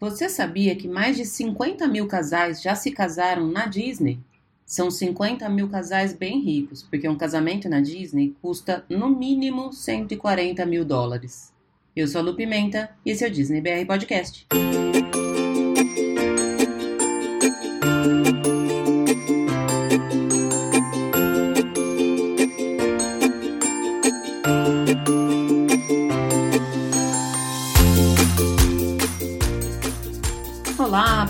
Você sabia que mais de 50 mil casais já se casaram na Disney? São 50 mil casais bem ricos, porque um casamento na Disney custa no mínimo 140 mil dólares. Eu sou a Lu Pimenta e esse é o Disney BR Podcast.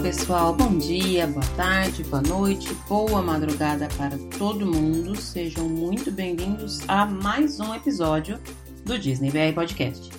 Pessoal, bom dia, boa tarde, boa noite, boa madrugada para todo mundo. Sejam muito bem-vindos a mais um episódio do Disney BR Podcast.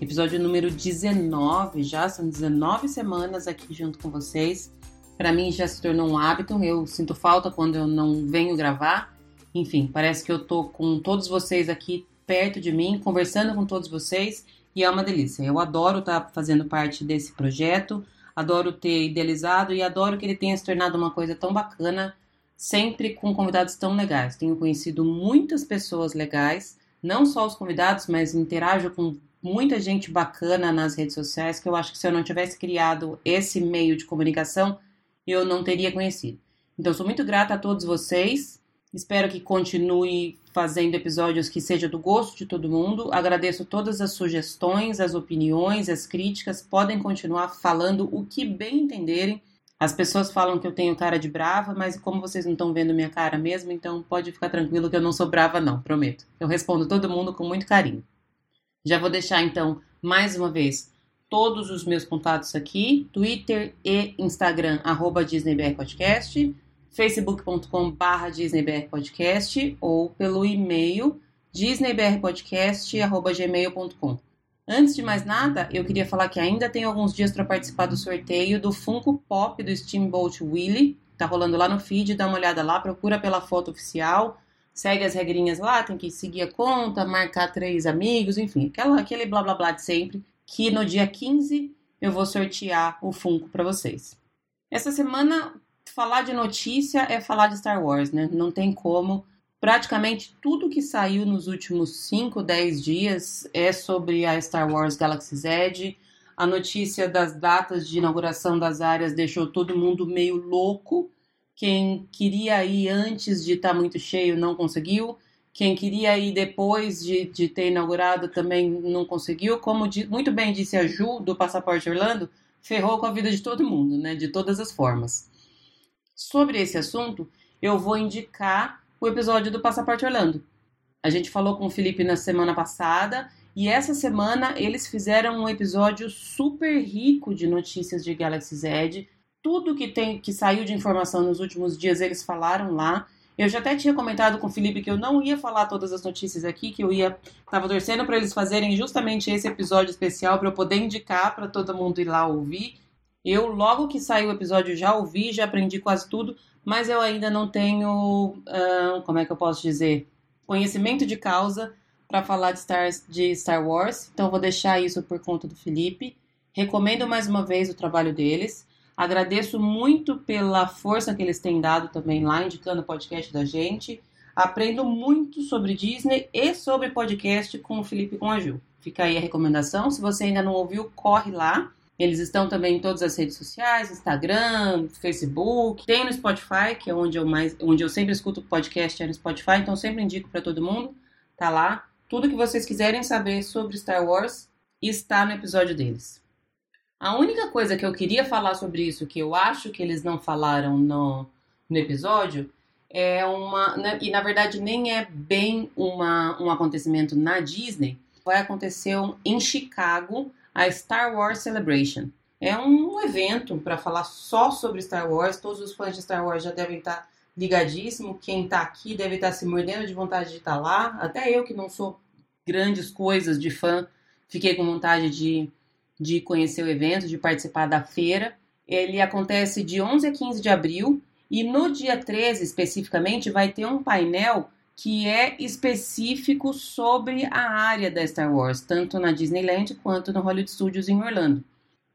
Episódio número 19, já são 19 semanas aqui junto com vocês. Para mim já se tornou um hábito, eu sinto falta quando eu não venho gravar. Enfim, parece que eu tô com todos vocês aqui perto de mim, conversando com todos vocês e é uma delícia. Eu adoro estar tá fazendo parte desse projeto adoro ter idealizado e adoro que ele tenha se tornado uma coisa tão bacana, sempre com convidados tão legais. Tenho conhecido muitas pessoas legais, não só os convidados, mas interajo com muita gente bacana nas redes sociais que eu acho que se eu não tivesse criado esse meio de comunicação, eu não teria conhecido. Então, sou muito grata a todos vocês. Espero que continue fazendo episódios que seja do gosto de todo mundo. Agradeço todas as sugestões, as opiniões, as críticas. Podem continuar falando o que bem entenderem. As pessoas falam que eu tenho cara de brava, mas como vocês não estão vendo minha cara mesmo, então pode ficar tranquilo que eu não sou brava não, prometo. Eu respondo todo mundo com muito carinho. Já vou deixar então mais uma vez todos os meus contatos aqui, Twitter e Instagram, DisneyBR Podcast facebook.com.br disneybrpodcast ou pelo e-mail disneybrpodcast.gmail.com. Antes de mais nada, eu queria falar que ainda tem alguns dias para participar do sorteio do Funko Pop do Steamboat Willie. Tá rolando lá no feed, dá uma olhada lá, procura pela foto oficial, segue as regrinhas lá, tem que seguir a conta, marcar três amigos, enfim, aquela, aquele blá blá blá de sempre, que no dia 15 eu vou sortear o Funko para vocês. Essa semana falar de notícia é falar de Star Wars, né? Não tem como. Praticamente tudo que saiu nos últimos 5, 10 dias é sobre a Star Wars Galaxy Z. A notícia das datas de inauguração das áreas deixou todo mundo meio louco. Quem queria ir antes de estar tá muito cheio não conseguiu. Quem queria ir depois de, de ter inaugurado também não conseguiu. Como de, muito bem disse a Ju, do Passaporte Orlando, ferrou com a vida de todo mundo, né? De todas as formas. Sobre esse assunto, eu vou indicar o episódio do Passaporte Orlando. A gente falou com o Felipe na semana passada e essa semana eles fizeram um episódio super rico de notícias de Galaxy Z. Tudo que tem que saiu de informação nos últimos dias eles falaram lá. Eu já até tinha comentado com o Felipe que eu não ia falar todas as notícias aqui, que eu ia tava torcendo para eles fazerem justamente esse episódio especial para eu poder indicar para todo mundo ir lá ouvir. Eu, logo que saiu o episódio, já ouvi, já aprendi quase tudo, mas eu ainda não tenho, uh, como é que eu posso dizer, conhecimento de causa para falar de Star, de Star Wars. Então, vou deixar isso por conta do Felipe. Recomendo mais uma vez o trabalho deles. Agradeço muito pela força que eles têm dado também lá, indicando o podcast da gente. Aprendo muito sobre Disney e sobre podcast com o Felipe e com a Ju. Fica aí a recomendação. Se você ainda não ouviu, corre lá. Eles estão também em todas as redes sociais, Instagram, Facebook, tem no Spotify, que é onde eu mais, onde eu sempre escuto podcast é no Spotify, então sempre indico para todo mundo, tá lá. Tudo que vocês quiserem saber sobre Star Wars está no episódio deles. A única coisa que eu queria falar sobre isso, que eu acho que eles não falaram no, no episódio, é uma. Né, e na verdade nem é bem uma, um acontecimento na Disney. Vai acontecer em Chicago a Star Wars Celebration. É um evento para falar só sobre Star Wars. Todos os fãs de Star Wars já devem estar ligadíssimo. Quem está aqui deve estar se mordendo de vontade de estar lá. Até eu que não sou grandes coisas de fã, fiquei com vontade de, de conhecer o evento, de participar da feira. Ele acontece de 11 a 15 de abril e no dia 13 especificamente vai ter um painel que é específico sobre a área da Star Wars, tanto na Disneyland quanto no Hollywood Studios em Orlando.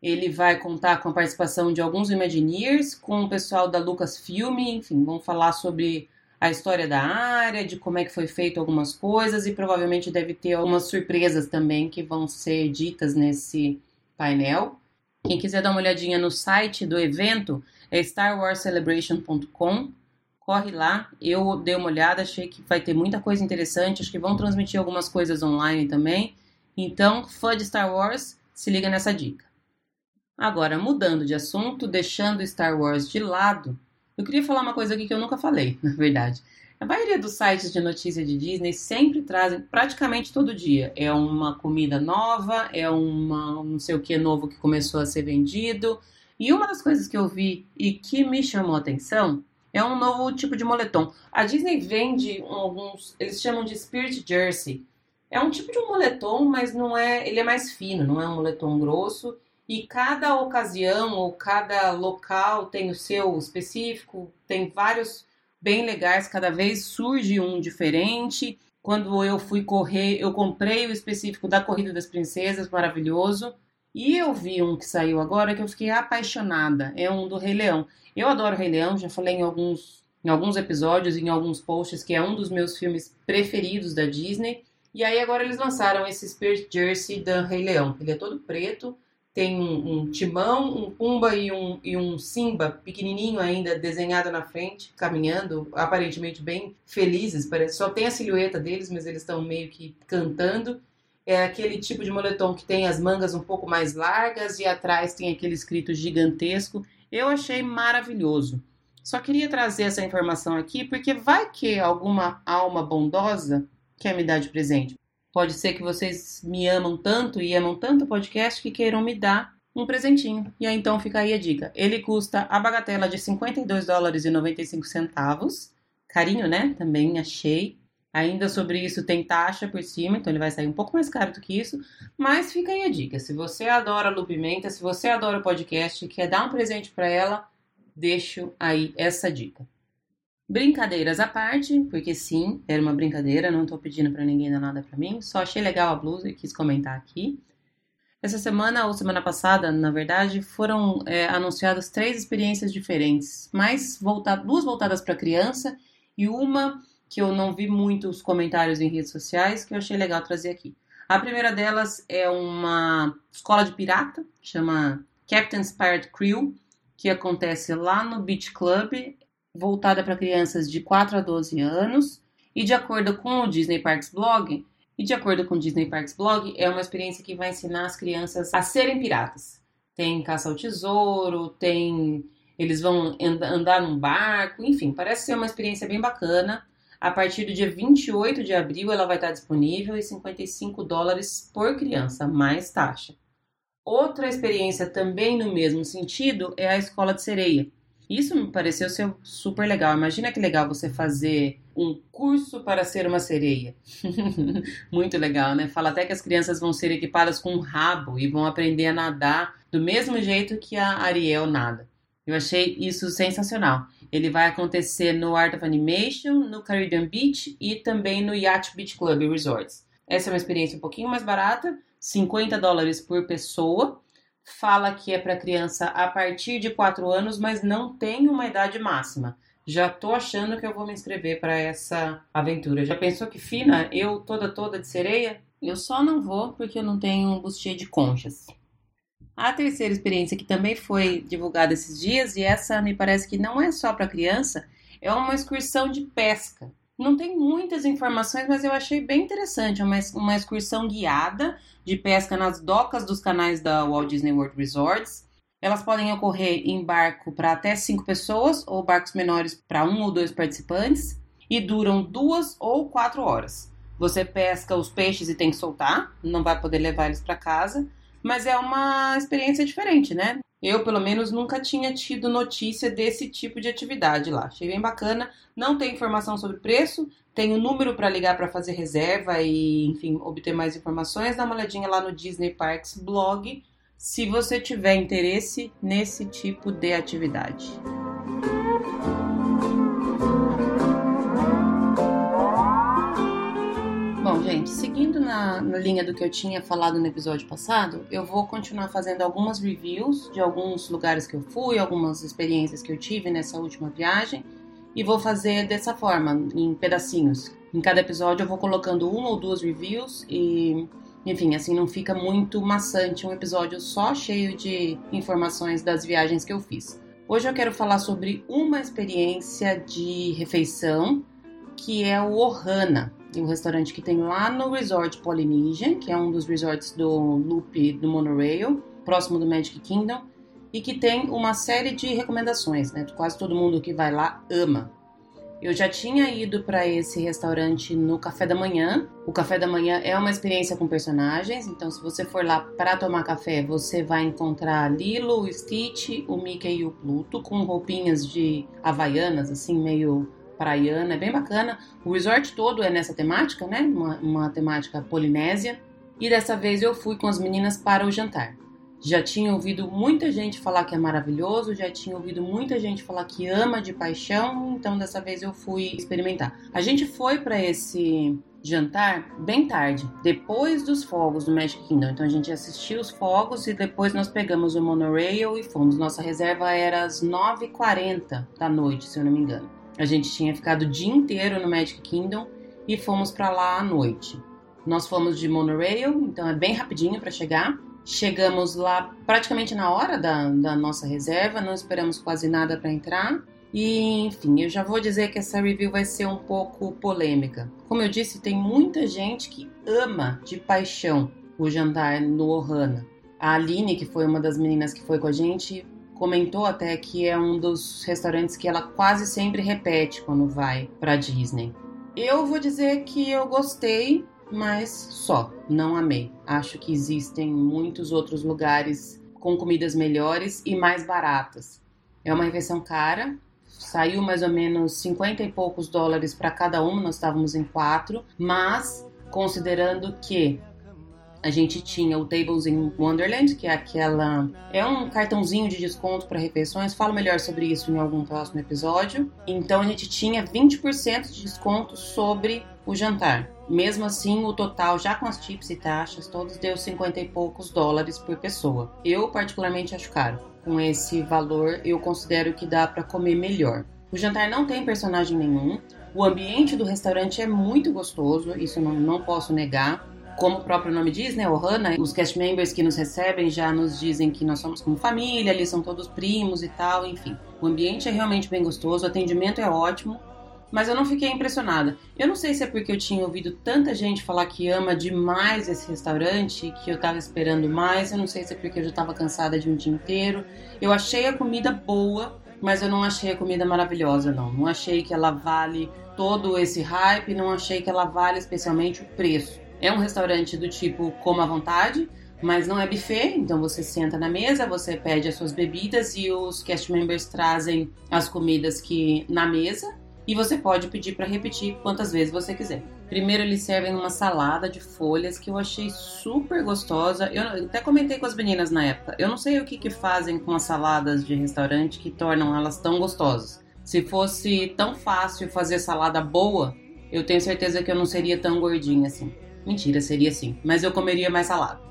Ele vai contar com a participação de alguns Imagineers, com o pessoal da Lucasfilm, enfim, vão falar sobre a história da área, de como é que foi feito algumas coisas e provavelmente deve ter algumas surpresas também que vão ser ditas nesse painel. Quem quiser dar uma olhadinha no site do evento é starwarscelebration.com. Corre lá, eu dei uma olhada, achei que vai ter muita coisa interessante, acho que vão transmitir algumas coisas online também. Então, fã de Star Wars, se liga nessa dica. Agora, mudando de assunto, deixando Star Wars de lado, eu queria falar uma coisa aqui que eu nunca falei, na verdade. A maioria dos sites de notícia de Disney sempre trazem, praticamente todo dia, é uma comida nova, é uma não sei o que novo que começou a ser vendido. E uma das coisas que eu vi e que me chamou a atenção é um novo tipo de moletom. A Disney vende alguns, eles chamam de Spirit Jersey. É um tipo de um moletom, mas não é, ele é mais fino, não é um moletom grosso. E cada ocasião ou cada local tem o seu específico, tem vários bem legais, cada vez surge um diferente. Quando eu fui correr, eu comprei o específico da Corrida das Princesas, maravilhoso. E eu vi um que saiu agora que eu fiquei apaixonada. É um do Rei Leão. Eu adoro Rei Leão, já falei em alguns, em alguns episódios, em alguns posts, que é um dos meus filmes preferidos da Disney. E aí agora eles lançaram esse Spirit Jersey da Rei Leão. Ele é todo preto, tem um, um, timão, um pumba e um, e um simba pequenininho ainda desenhado na frente, caminhando, aparentemente bem felizes. Parece só tem a silhueta deles, mas eles estão meio que cantando. É aquele tipo de moletom que tem as mangas um pouco mais largas e atrás tem aquele escrito gigantesco. Eu achei maravilhoso. Só queria trazer essa informação aqui porque vai que alguma alma bondosa quer me dar de presente. Pode ser que vocês me amam tanto e amam tanto o podcast que queiram me dar um presentinho. E aí então fica aí a dica. Ele custa a bagatela de 52 dólares e 95 centavos. Carinho, né? Também achei. Ainda sobre isso tem taxa por cima, então ele vai sair um pouco mais caro do que isso. Mas fica aí a dica. Se você adora Lu Pimenta, se você adora o podcast e quer dar um presente para ela, deixo aí essa dica. Brincadeiras à parte, porque sim, era uma brincadeira, não tô pedindo para ninguém dar nada para mim, só achei legal a blusa e quis comentar aqui. Essa semana, ou semana passada, na verdade, foram é, anunciadas três experiências diferentes, mais volta duas voltadas para criança e uma que eu não vi muitos comentários em redes sociais, que eu achei legal trazer aqui. A primeira delas é uma escola de pirata, chama Captain's Pirate Crew, que acontece lá no Beach Club voltada para crianças de 4 a 12 anos. E de acordo com o Disney Parks Blog, e de acordo com o Disney Parks Blog, é uma experiência que vai ensinar as crianças a serem piratas. Tem caça ao tesouro, tem eles vão andar num barco, enfim, parece ser uma experiência bem bacana. A partir do dia 28 de abril ela vai estar disponível e 55 dólares por criança, mais taxa. Outra experiência também no mesmo sentido é a Escola de Sereia, isso me pareceu ser super legal. Imagina que legal você fazer um curso para ser uma sereia. Muito legal, né? Fala até que as crianças vão ser equipadas com um rabo e vão aprender a nadar do mesmo jeito que a Ariel nada. Eu achei isso sensacional. Ele vai acontecer no Art of Animation, no Caribbean Beach e também no Yacht Beach Club Resorts. Essa é uma experiência um pouquinho mais barata, 50 dólares por pessoa fala que é para criança a partir de 4 anos, mas não tem uma idade máxima. Já tô achando que eu vou me inscrever para essa aventura. Já pensou que fina? Eu toda toda de sereia? Eu só não vou porque eu não tenho um bustier de conchas. A terceira experiência que também foi divulgada esses dias e essa me parece que não é só para criança, é uma excursão de pesca. Não tem muitas informações, mas eu achei bem interessante. Uma, uma excursão guiada de pesca nas docas dos canais da Walt Disney World Resorts. Elas podem ocorrer em barco para até cinco pessoas ou barcos menores para um ou dois participantes e duram duas ou quatro horas. Você pesca os peixes e tem que soltar, não vai poder levar eles para casa, mas é uma experiência diferente, né? Eu, pelo menos, nunca tinha tido notícia desse tipo de atividade lá. Achei bem bacana. Não tem informação sobre preço, tem o um número para ligar para fazer reserva e, enfim, obter mais informações. Dá uma olhadinha lá no Disney Parks blog se você tiver interesse nesse tipo de atividade. Gente, seguindo na, na, linha do que eu tinha falado no episódio passado, eu vou continuar fazendo algumas reviews de alguns lugares que eu fui, algumas experiências que eu tive nessa última viagem, e vou fazer dessa forma, em pedacinhos. Em cada episódio eu vou colocando uma ou duas reviews e Enfim, assim não fica muito maçante um episódio só cheio de informações das viagens que eu fiz. Hoje eu quero falar sobre uma experiência de refeição que é o Ohana, um restaurante que tem lá no Resort Polynesian, que é um dos resorts do Loop do Monorail, próximo do Magic Kingdom, e que tem uma série de recomendações, né? Quase todo mundo que vai lá ama. Eu já tinha ido para esse restaurante no café da manhã. O café da manhã é uma experiência com personagens, então se você for lá para tomar café, você vai encontrar Lilo, o Stitch, o Mickey e o Pluto com roupinhas de havaianas, assim meio praiana, é bem bacana. O resort todo é nessa temática, né? Uma, uma temática polinésia. E dessa vez eu fui com as meninas para o jantar. Já tinha ouvido muita gente falar que é maravilhoso, já tinha ouvido muita gente falar que ama de paixão, então dessa vez eu fui experimentar. A gente foi para esse jantar bem tarde, depois dos fogos do Magic Kingdom. Então a gente assistiu os fogos e depois nós pegamos o monorail e fomos. Nossa reserva era às 9h40 da noite, se eu não me engano. A gente tinha ficado o dia inteiro no Magic Kingdom e fomos para lá à noite. Nós fomos de monorail, então é bem rapidinho para chegar. Chegamos lá praticamente na hora da, da nossa reserva, não esperamos quase nada para entrar. E enfim, eu já vou dizer que essa review vai ser um pouco polêmica. Como eu disse, tem muita gente que ama de paixão o jantar no Ohana. A Aline, que foi uma das meninas que foi com a gente, comentou até que é um dos restaurantes que ela quase sempre repete quando vai para Disney. Eu vou dizer que eu gostei, mas só, não amei. Acho que existem muitos outros lugares com comidas melhores e mais baratas. É uma refeição cara, saiu mais ou menos 50 e poucos dólares para cada uma, nós estávamos em quatro, mas considerando que a gente tinha o Tables in Wonderland, que é aquela. É um cartãozinho de desconto para refeições. Falo melhor sobre isso em algum próximo episódio. Então a gente tinha 20% de desconto sobre o jantar. Mesmo assim, o total, já com as tips e taxas, todos deu 50 e poucos dólares por pessoa. Eu, particularmente, acho caro. Com esse valor, eu considero que dá para comer melhor. O jantar não tem personagem nenhum. O ambiente do restaurante é muito gostoso, isso não, não posso negar como o próprio nome diz, né, Ohana, os cast members que nos recebem já nos dizem que nós somos como família, ali são todos primos e tal, enfim. O ambiente é realmente bem gostoso, o atendimento é ótimo, mas eu não fiquei impressionada. Eu não sei se é porque eu tinha ouvido tanta gente falar que ama demais esse restaurante, que eu tava esperando mais, eu não sei se é porque eu já tava cansada de um dia inteiro. Eu achei a comida boa, mas eu não achei a comida maravilhosa, não. Não achei que ela vale todo esse hype, não achei que ela vale especialmente o preço. É um restaurante do tipo coma à vontade, mas não é buffet, então você senta na mesa, você pede as suas bebidas e os cast members trazem as comidas que na mesa e você pode pedir para repetir quantas vezes você quiser. Primeiro eles servem uma salada de folhas que eu achei super gostosa. Eu até comentei com as meninas na época. Eu não sei o que, que fazem com as saladas de restaurante que tornam elas tão gostosas. Se fosse tão fácil fazer salada boa, eu tenho certeza que eu não seria tão gordinha assim. Mentira, seria assim. Mas eu comeria mais salada.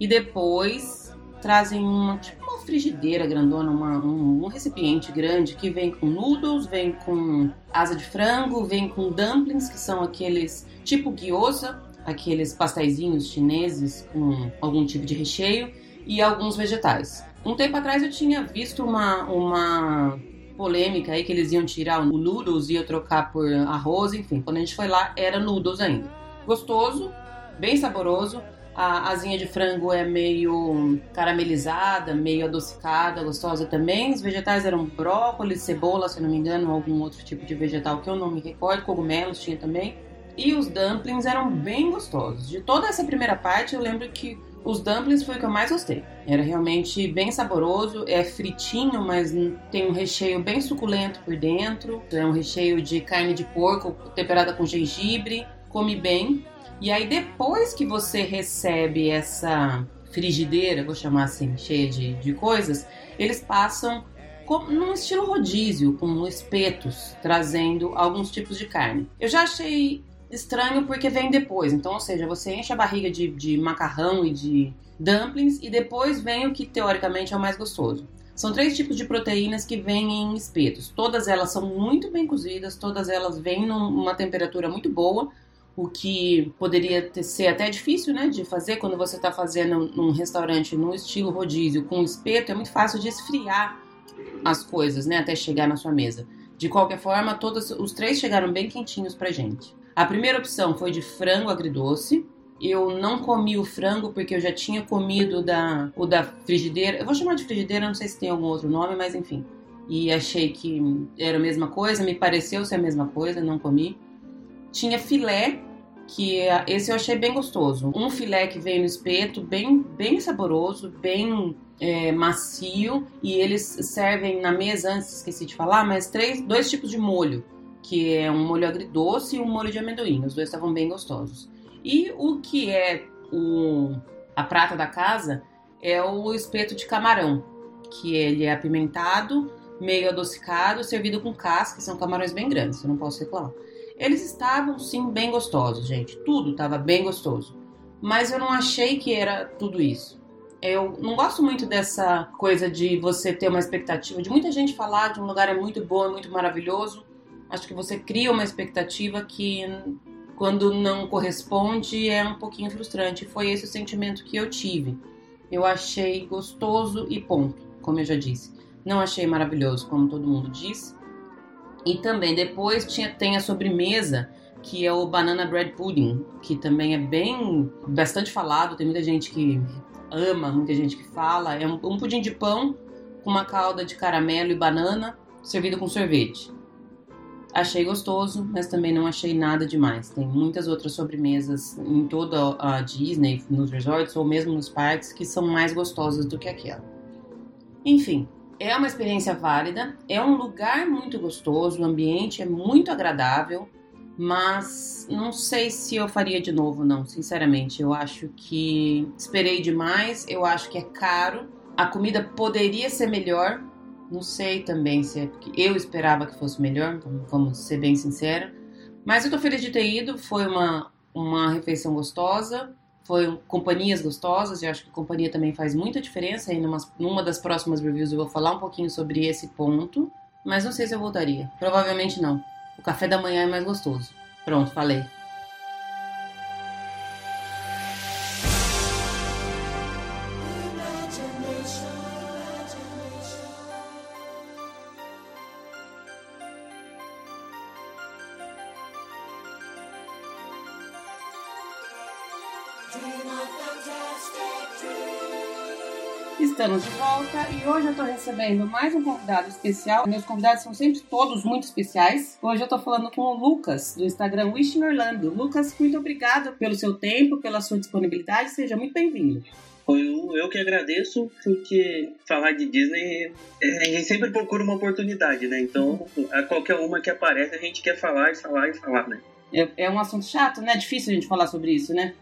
E depois trazem uma, tipo uma frigideira grandona, uma, um, um, recipiente grande que vem com noodles, vem com asa de frango, vem com dumplings, que são aqueles tipo gyoza, aqueles pasteizinhos chineses com algum tipo de recheio, e alguns vegetais. Um tempo atrás eu tinha visto uma, uma polêmica aí que eles iam tirar o noodles e ia trocar por arroz, enfim. Quando a gente foi lá, era noodles ainda gostoso, bem saboroso. A asinha de frango é meio caramelizada, meio adocicada, gostosa também. Os vegetais eram brócolis, cebola, se não me engano, algum outro tipo de vegetal que eu não me recordo. Cogumelos tinha também. E os dumplings eram bem gostosos. De toda essa primeira parte, eu lembro que os dumplings foi o que eu mais gostei. Era realmente bem saboroso, é fritinho, mas tem um recheio bem suculento por dentro. É um recheio de carne de porco temperada com gengibre come bem. E aí, depois que você recebe essa frigideira, vou chamar assim, cheia de, de coisas, eles passam como, num estilo rodízio, com espetos, trazendo alguns tipos de carne. Eu já achei estranho porque vem depois. Então, ou seja, você enche a barriga de, de macarrão e de dumplings e depois vem o que teoricamente é o mais gostoso. São três tipos de proteínas que vêm em espetos. Todas elas são muito bem cozidas, todas elas vêm numa temperatura muito boa, o que poderia ter, ser até difícil, né, de fazer quando você está fazendo num restaurante no estilo rodízio com espeto, é muito fácil de esfriar as coisas, né, até chegar na sua mesa. De qualquer forma, todos os três chegaram bem quentinhos pra gente. A primeira opção foi de frango agridoce. Eu não comi o frango porque eu já tinha comido da, o da frigideira. Eu vou chamar de frigideira, não sei se tem algum outro nome, mas enfim. E achei que era a mesma coisa, me pareceu ser a mesma coisa, não comi. Tinha filé, que esse eu achei bem gostoso. Um filé que veio no espeto, bem, bem saboroso, bem é, macio e eles servem na mesa, antes esqueci de falar, mas três, dois tipos de molho, que é um molho agridoce e um molho de amendoim. Os dois estavam bem gostosos. E o que é o, a prata da casa é o espeto de camarão, que ele é apimentado, meio adocicado, servido com casca, são camarões bem grandes, eu não posso reclamar. Eles estavam sim bem gostosos, gente. Tudo estava bem gostoso. Mas eu não achei que era tudo isso. Eu não gosto muito dessa coisa de você ter uma expectativa, de muita gente falar de um lugar é muito bom, é muito maravilhoso. Acho que você cria uma expectativa que quando não corresponde é um pouquinho frustrante. Foi esse o sentimento que eu tive. Eu achei gostoso e ponto, como eu já disse. Não achei maravilhoso, como todo mundo diz. E também depois tinha, tem a sobremesa, que é o banana bread pudding, que também é bem bastante falado, tem muita gente que ama, muita gente que fala. É um, um pudim de pão com uma calda de caramelo e banana, servido com sorvete. Achei gostoso, mas também não achei nada demais. Tem muitas outras sobremesas em toda a Disney, nos resorts ou mesmo nos parques, que são mais gostosas do que aquela. Enfim, é uma experiência válida, é um lugar muito gostoso, o ambiente é muito agradável mas não sei se eu faria de novo, não, sinceramente. Eu acho que esperei demais, eu acho que é caro. A comida poderia ser melhor, não sei também se é porque eu esperava que fosse melhor, vamos ser bem sincera. Mas eu tô feliz de ter ido, foi uma, uma refeição gostosa, foi companhias gostosas, e acho que companhia também faz muita diferença. E numa, numa das próximas reviews eu vou falar um pouquinho sobre esse ponto, mas não sei se eu voltaria. Provavelmente não. O café da manhã é mais gostoso. Pronto, falei. Estamos de volta e hoje eu estou recebendo mais um convidado especial. Meus convidados são sempre todos muito especiais. Hoje eu estou falando com o Lucas, do Instagram Wishing Orlando. Lucas, muito obrigado pelo seu tempo, pela sua disponibilidade. Seja muito bem-vindo. Eu, eu que agradeço, porque falar de Disney, é, a gente sempre procura uma oportunidade, né? Então, a qualquer uma que aparece, a gente quer falar e falar e falar, né? É, é um assunto chato, né? É difícil a gente falar sobre isso, né?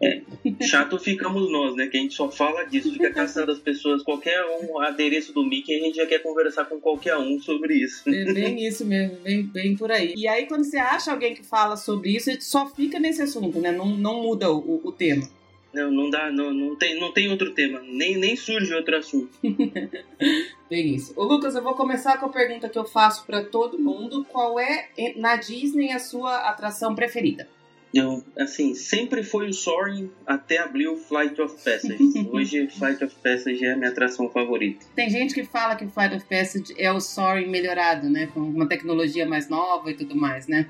É, chato ficamos nós, né? Que a gente só fala disso, fica caçando as pessoas, qualquer um adereço do Mickey, a gente já quer conversar com qualquer um sobre isso. É bem isso mesmo, bem, bem por aí. E aí, quando você acha alguém que fala sobre isso, a gente só fica nesse assunto, né? Não, não muda o, o tema. Não, não dá, não, não, tem, não tem outro tema, nem, nem surge outro assunto. Bem isso. Ô Lucas, eu vou começar com a pergunta que eu faço para todo mundo. Qual é, na Disney, a sua atração preferida? Eu, assim, sempre foi o Soaring até abrir o Flight of Passage. Hoje, Flight of Passage é a minha atração favorita. Tem gente que fala que o Flight of Passage é o Soaring melhorado, né? Com uma tecnologia mais nova e tudo mais, né?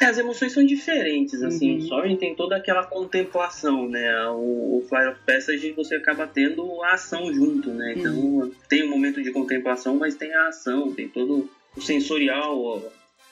É, as emoções são diferentes, assim. Uhum. O Soaring tem toda aquela contemplação, né? O, o Flight of Passage você acaba tendo a ação junto, né? Então, uhum. tem um momento de contemplação, mas tem a ação, tem todo o sensorial,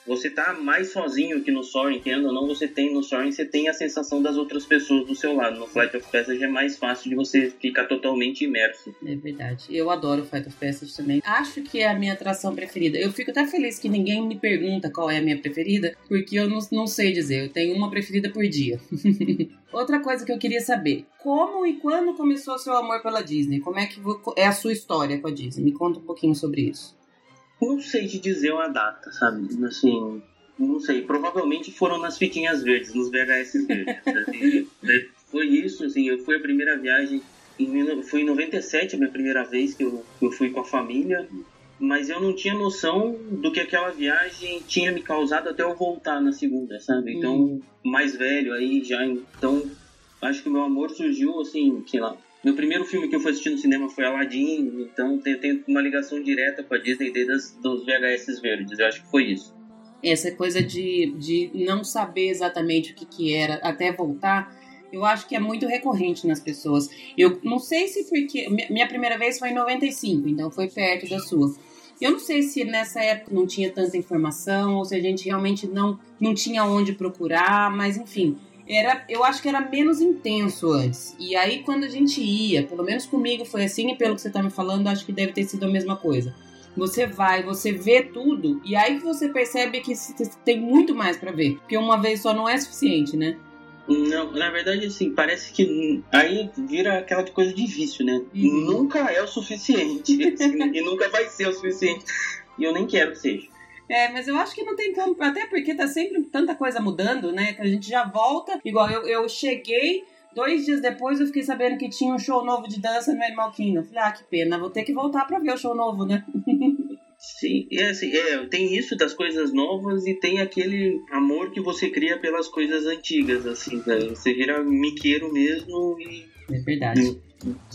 você tá mais sozinho que no Soaring, querendo ou não, você tem no Soaring, você tem a sensação das outras pessoas do seu lado. No Flight of Passage é mais fácil de você ficar totalmente imerso. É verdade. Eu adoro o Flight of Passage também. Acho que é a minha atração preferida. Eu fico até feliz que ninguém me pergunta qual é a minha preferida, porque eu não, não sei dizer. Eu tenho uma preferida por dia. Outra coisa que eu queria saber: como e quando começou seu amor pela Disney? Como é que é a sua história com a Disney? Me conta um pouquinho sobre isso. Não sei te dizer uma data, sabe? Assim, não sei. Provavelmente foram nas fitinhas verdes, nos VHS verdes. Assim, foi isso, assim, eu fui a primeira viagem. Em, foi em 97 a minha primeira vez que eu, eu fui com a família. mas eu não tinha noção do que aquela viagem tinha me causado até eu voltar na segunda, sabe? Então, uhum. mais velho aí já, então acho que meu amor surgiu assim, sei lá. Meu primeiro filme que eu fui assistir no cinema foi Aladdin, então tem, uma ligação direta com a Disney desde dos VHS verdes. Eu acho que foi isso. Essa coisa de, de não saber exatamente o que, que era até voltar, eu acho que é muito recorrente nas pessoas. Eu não sei se porque. Minha primeira vez foi em 95, então foi perto da sua. Eu não sei se nessa época não tinha tanta informação ou se a gente realmente não, não tinha onde procurar, mas enfim, era, eu acho que era menos intenso antes. E aí quando a gente ia, pelo menos comigo foi assim, e pelo que você tá me falando, acho que deve ter sido a mesma coisa. Você vai, você vê tudo, e aí você percebe que tem muito mais para ver. Porque uma vez só não é suficiente, né? Não, na verdade, assim, parece que aí vira aquela coisa de vício, né? Uhum. Nunca é o suficiente. Assim, e nunca vai ser o suficiente. E eu nem quero que seja. É, mas eu acho que não tem como, até porque tá sempre tanta coisa mudando, né? Que a gente já volta. Igual eu, eu cheguei, dois dias depois eu fiquei sabendo que tinha um show novo de dança no Animal Kingdom. Falei, ah, que pena, vou ter que voltar pra ver o show novo, né? Sim, é assim, é, tem isso das coisas novas e tem aquele amor que você cria pelas coisas antigas, assim, né? você vira miqueiro mesmo e. É verdade.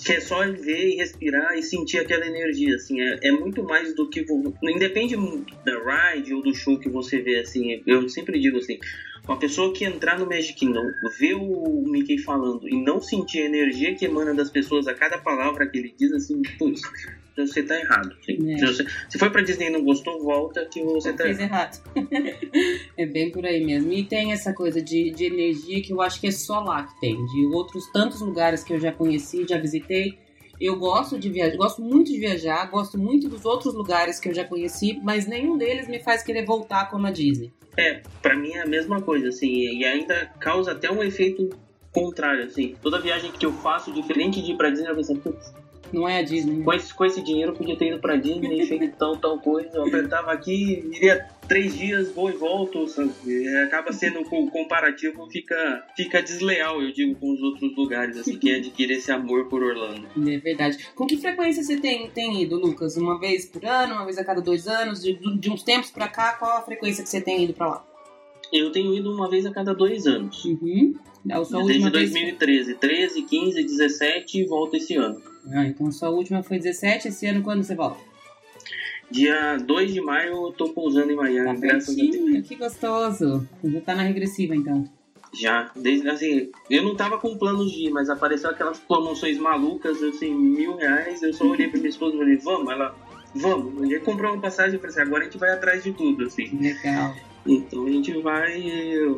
Que é só ver e respirar e sentir aquela energia, assim, é, é muito mais do que. Independe da ride ou do show que você vê, assim, eu sempre digo assim, uma pessoa que entrar no Magic Kingdom, ver o Mickey falando e não sentir a energia que emana das pessoas a cada palavra que ele diz, assim, putz, você tá errado. É. Se, você, se foi pra Disney e não gostou, volta que você tá errado. é bem por aí mesmo. E tem essa coisa de, de energia que eu acho que é só lá que tem. De outros tantos lugares que eu já conheci, já visitei. Eu gosto de viajar, gosto muito de viajar, gosto muito dos outros lugares que eu já conheci, mas nenhum deles me faz querer voltar como a Disney. É, para mim é a mesma coisa, assim, e ainda causa até um efeito contrário, assim. Toda viagem que eu faço, diferente de ir pra Disney, eu penso, putz, não é a Disney. Né? Com, esse, com esse dinheiro eu podia ter ido pra Disney, feito tão, tão coisa. Eu apertava aqui, iria três dias, vou e volto. Sabe? Acaba sendo o comparativo, fica, fica desleal, eu digo, com os outros lugares, assim, que adquire esse amor por Orlando. É verdade. Com que frequência você tem, tem ido, Lucas? Uma vez por ano, uma vez a cada dois anos? De, de uns tempos pra cá, qual a frequência que você tem ido pra lá? Eu tenho ido uma vez a cada dois anos. Uhum. É Desde 2013. Vez... 13, 15, 17 e volta esse ano. Ah, então sua última foi 17, esse ano quando você volta? Dia 2 de maio eu tô pousando em Miami, tá graças a. Que gostoso. Já tá na regressiva então. Já, desde assim, eu não tava com planos de ir, mas apareceu aquelas promoções malucas, assim, mil reais, eu só olhei pra minha esposa e falei, vamos, ela, vamos, a gente comprou uma passagem e falei assim, agora a gente vai atrás de tudo, assim. Legal. Então a gente vai,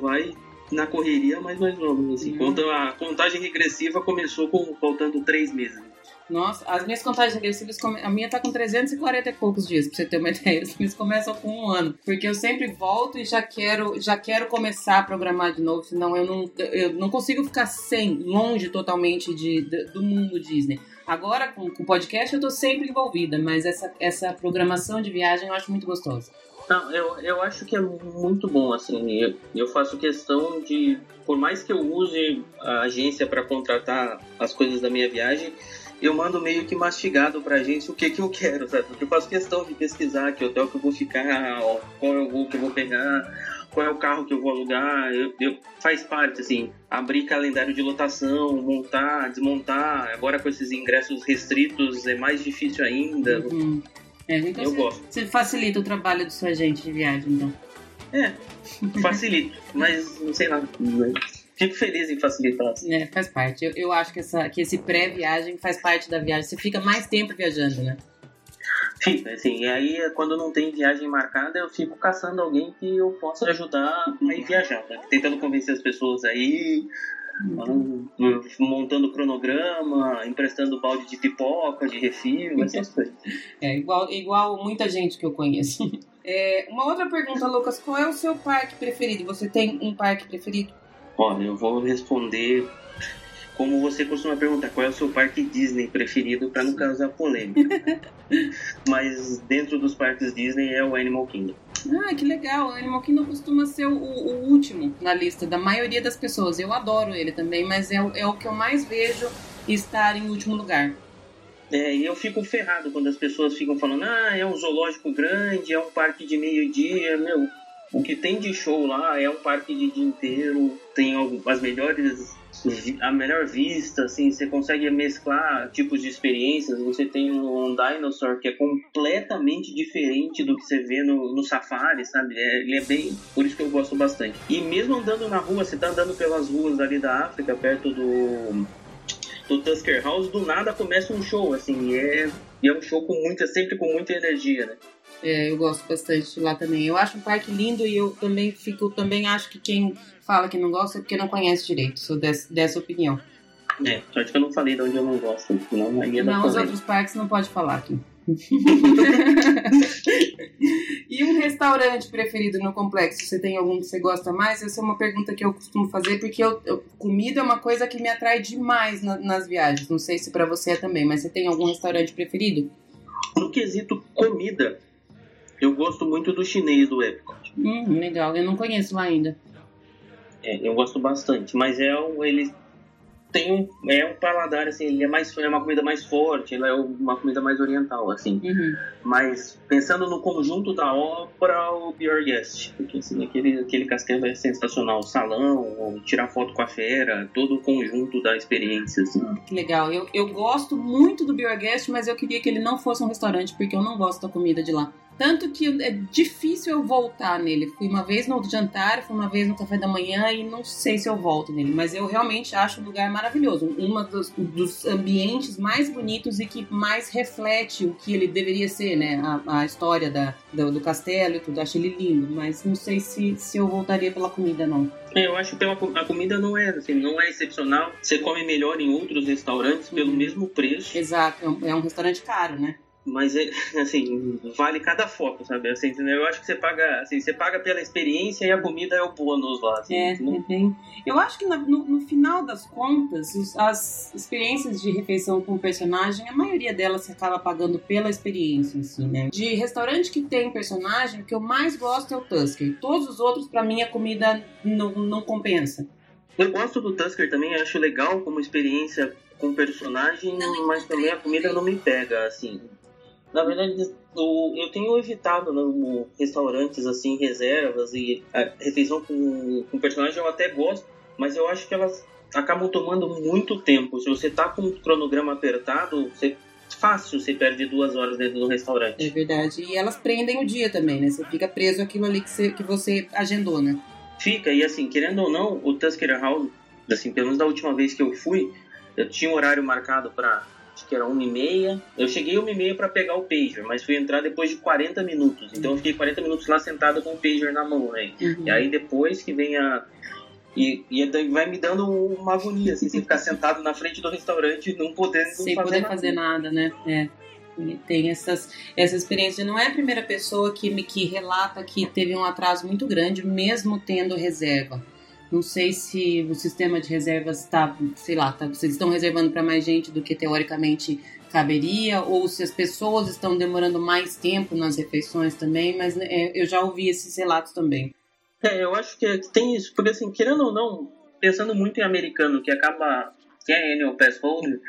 vai na correria, mas nós vamos, assim. Uhum. A contagem regressiva começou com faltando três meses. Nossa, as minhas contagens regressivas, a minha tá com 340 e poucos dias, pra você ter uma ideia. As começam com um ano. Porque eu sempre volto e já quero, já quero começar a programar de novo, senão eu não, eu não consigo ficar sem, longe totalmente de, de do mundo Disney. Agora, com o podcast, eu tô sempre envolvida, mas essa, essa programação de viagem eu acho muito gostosa. Não, eu, eu acho que é muito bom, assim. Eu, eu faço questão de, por mais que eu use a agência para contratar as coisas da minha viagem, eu mando meio que mastigado pra gente o que que eu quero, sabe? Porque eu faço questão de pesquisar que hotel que eu vou ficar, qual é o voo que eu vou pegar, qual é o carro que eu vou alugar. Eu, eu, faz parte, assim, abrir calendário de lotação, montar, desmontar. Agora com esses ingressos restritos é mais difícil ainda. Uhum. É, então eu você, gosto. Você facilita o trabalho do seu agente de viagem, então. É, facilito, mas não sei lá fico feliz em facilitar. É, faz parte. Eu, eu acho que, essa, que esse pré-viagem faz parte da viagem. Você fica mais tempo viajando, né? Fica, assim. E aí, quando não tem viagem marcada, eu fico caçando alguém que eu possa ajudar a ir viajar. Né? Tentando convencer as pessoas aí, uhum. montando cronograma, emprestando balde de pipoca, de refil, essas coisas. É, igual, igual muita gente que eu conheço. É, uma outra pergunta, Lucas, qual é o seu parque preferido? Você tem um parque preferido? Olha, eu vou responder como você costuma perguntar, qual é o seu parque Disney preferido para não causar polêmica. Mas dentro dos parques Disney é o Animal Kingdom. Ah, que legal. O Animal Kingdom costuma ser o, o, último na lista da maioria das pessoas. Eu adoro ele também, mas é, é o que eu mais vejo estar em último lugar. É, e eu fico ferrado quando as pessoas ficam falando, ah, é um zoológico grande, é um parque de meio-dia, meu. O que tem de show lá é um parque de dia inteiro, tem as melhores a melhor vista, assim, você consegue mesclar tipos de experiências. Você tem um Dinosaur que é completamente diferente do que você vê no, no Safari, sabe? É, ele é bem. Por isso que eu gosto bastante. E mesmo andando na rua, você tá andando pelas ruas ali da África, perto do. Do Tusker House, do nada começa um show, assim, e é, e é um show com muita, sempre com muita energia, né? É, eu gosto bastante lá também. Eu acho um parque lindo e eu também fico, também acho que quem fala que não gosta é porque não conhece direito. Sou dessa, dessa opinião. É, sorte que eu não falei de onde eu não gosto, senão aí Não, os outros parques não pode falar aqui. e um restaurante preferido no complexo? Você tem algum que você gosta mais? Essa é uma pergunta que eu costumo fazer porque eu, eu, comida é uma coisa que me atrai demais na, nas viagens. Não sei se para você é também, mas você tem algum restaurante preferido? No quesito comida, eu gosto muito do chinês do Epcot. Hum, legal. Eu não conheço lá ainda. É, eu gosto bastante, mas é ele tem um é um paladar assim, ele é mais é uma comida mais forte, ele é uma comida mais oriental assim. Uhum. Mas pensando no conjunto da obra, o Your Guest, porque assim, aquele aquele castelo é sensacional, o salão, tirar foto com a fera, todo o conjunto da experiência assim. Que legal. Eu, eu gosto muito do Your Guest, mas eu queria que ele não fosse um restaurante porque eu não gosto da comida de lá. Tanto que é difícil eu voltar nele. Fui uma vez no jantar, fui uma vez no café da manhã e não sei se eu volto nele. Mas eu realmente acho o lugar maravilhoso. Um dos, dos ambientes mais bonitos e que mais reflete o que ele deveria ser, né? A, a história da, do, do, castelo e tudo. Acho ele lindo. Mas não sei se, se eu voltaria pela comida, não. É, eu acho que uma, a comida não é, assim, não é excepcional. Você come melhor em outros restaurantes pelo uhum. mesmo preço. Exato. É um, é um restaurante caro, né? Mas é, assim, vale cada foto, sabe? Assim? Eu acho que você paga, assim, você paga pela experiência e a comida é o bônus lá. Assim, é, é bem... Eu acho que no, no, final das contas, as experiências de refeição com o personagem, a maioria delas se acaba pagando pela experiência, assim, né? De restaurante que tem personagem, o que eu mais gosto é o Tusker. Todos os outros, para mim, a comida não, não compensa. Eu gosto do Tusker também, acho legal como experiência com personagem, mas também a comida não me pega, assim. Na verdade, eu, tenho evitado no, restaurantes assim, reservas e a refeição com, com personagem eu até gosto, mas eu acho que elas acabam tomando muito tempo. Se você tá com um cronograma apertado, você fácil você perde duas horas dentro do restaurante. É verdade. E elas prendem o dia também, né? Você fica preso aquilo ali que você, que você agendou, né? Fica, e assim, querendo ou não, o Tusker House, assim, pelo menos da última vez que eu fui, eu tinha um horário marcado para acho que era uma e meia. Eu cheguei uma e meia para pegar o pager, mas fui entrar depois de 40 minutos. Então eu fiquei 40 minutos lá sentado com o pager na mão, né? Uhum. E aí depois que vem a e, e vai me dando uma agonia, assim, você ficar sentado na frente do restaurante e não podendo Sem fazer poder nada. fazer nada, né? É. tem essas, essa experiência. Não é a primeira pessoa que me que relata que teve um atraso muito grande, mesmo tendo reserva. Não sei se o sistema de reservas está, sei lá, tá, vocês estão reservando para mais gente do que teoricamente caberia, ou se as pessoas estão demorando mais tempo nas refeições também, mas é, eu já ouvi esses relatos também. É, eu acho que tem isso, porque assim, querendo ou não, pensando muito em americano que acaba, que é annual pass holder,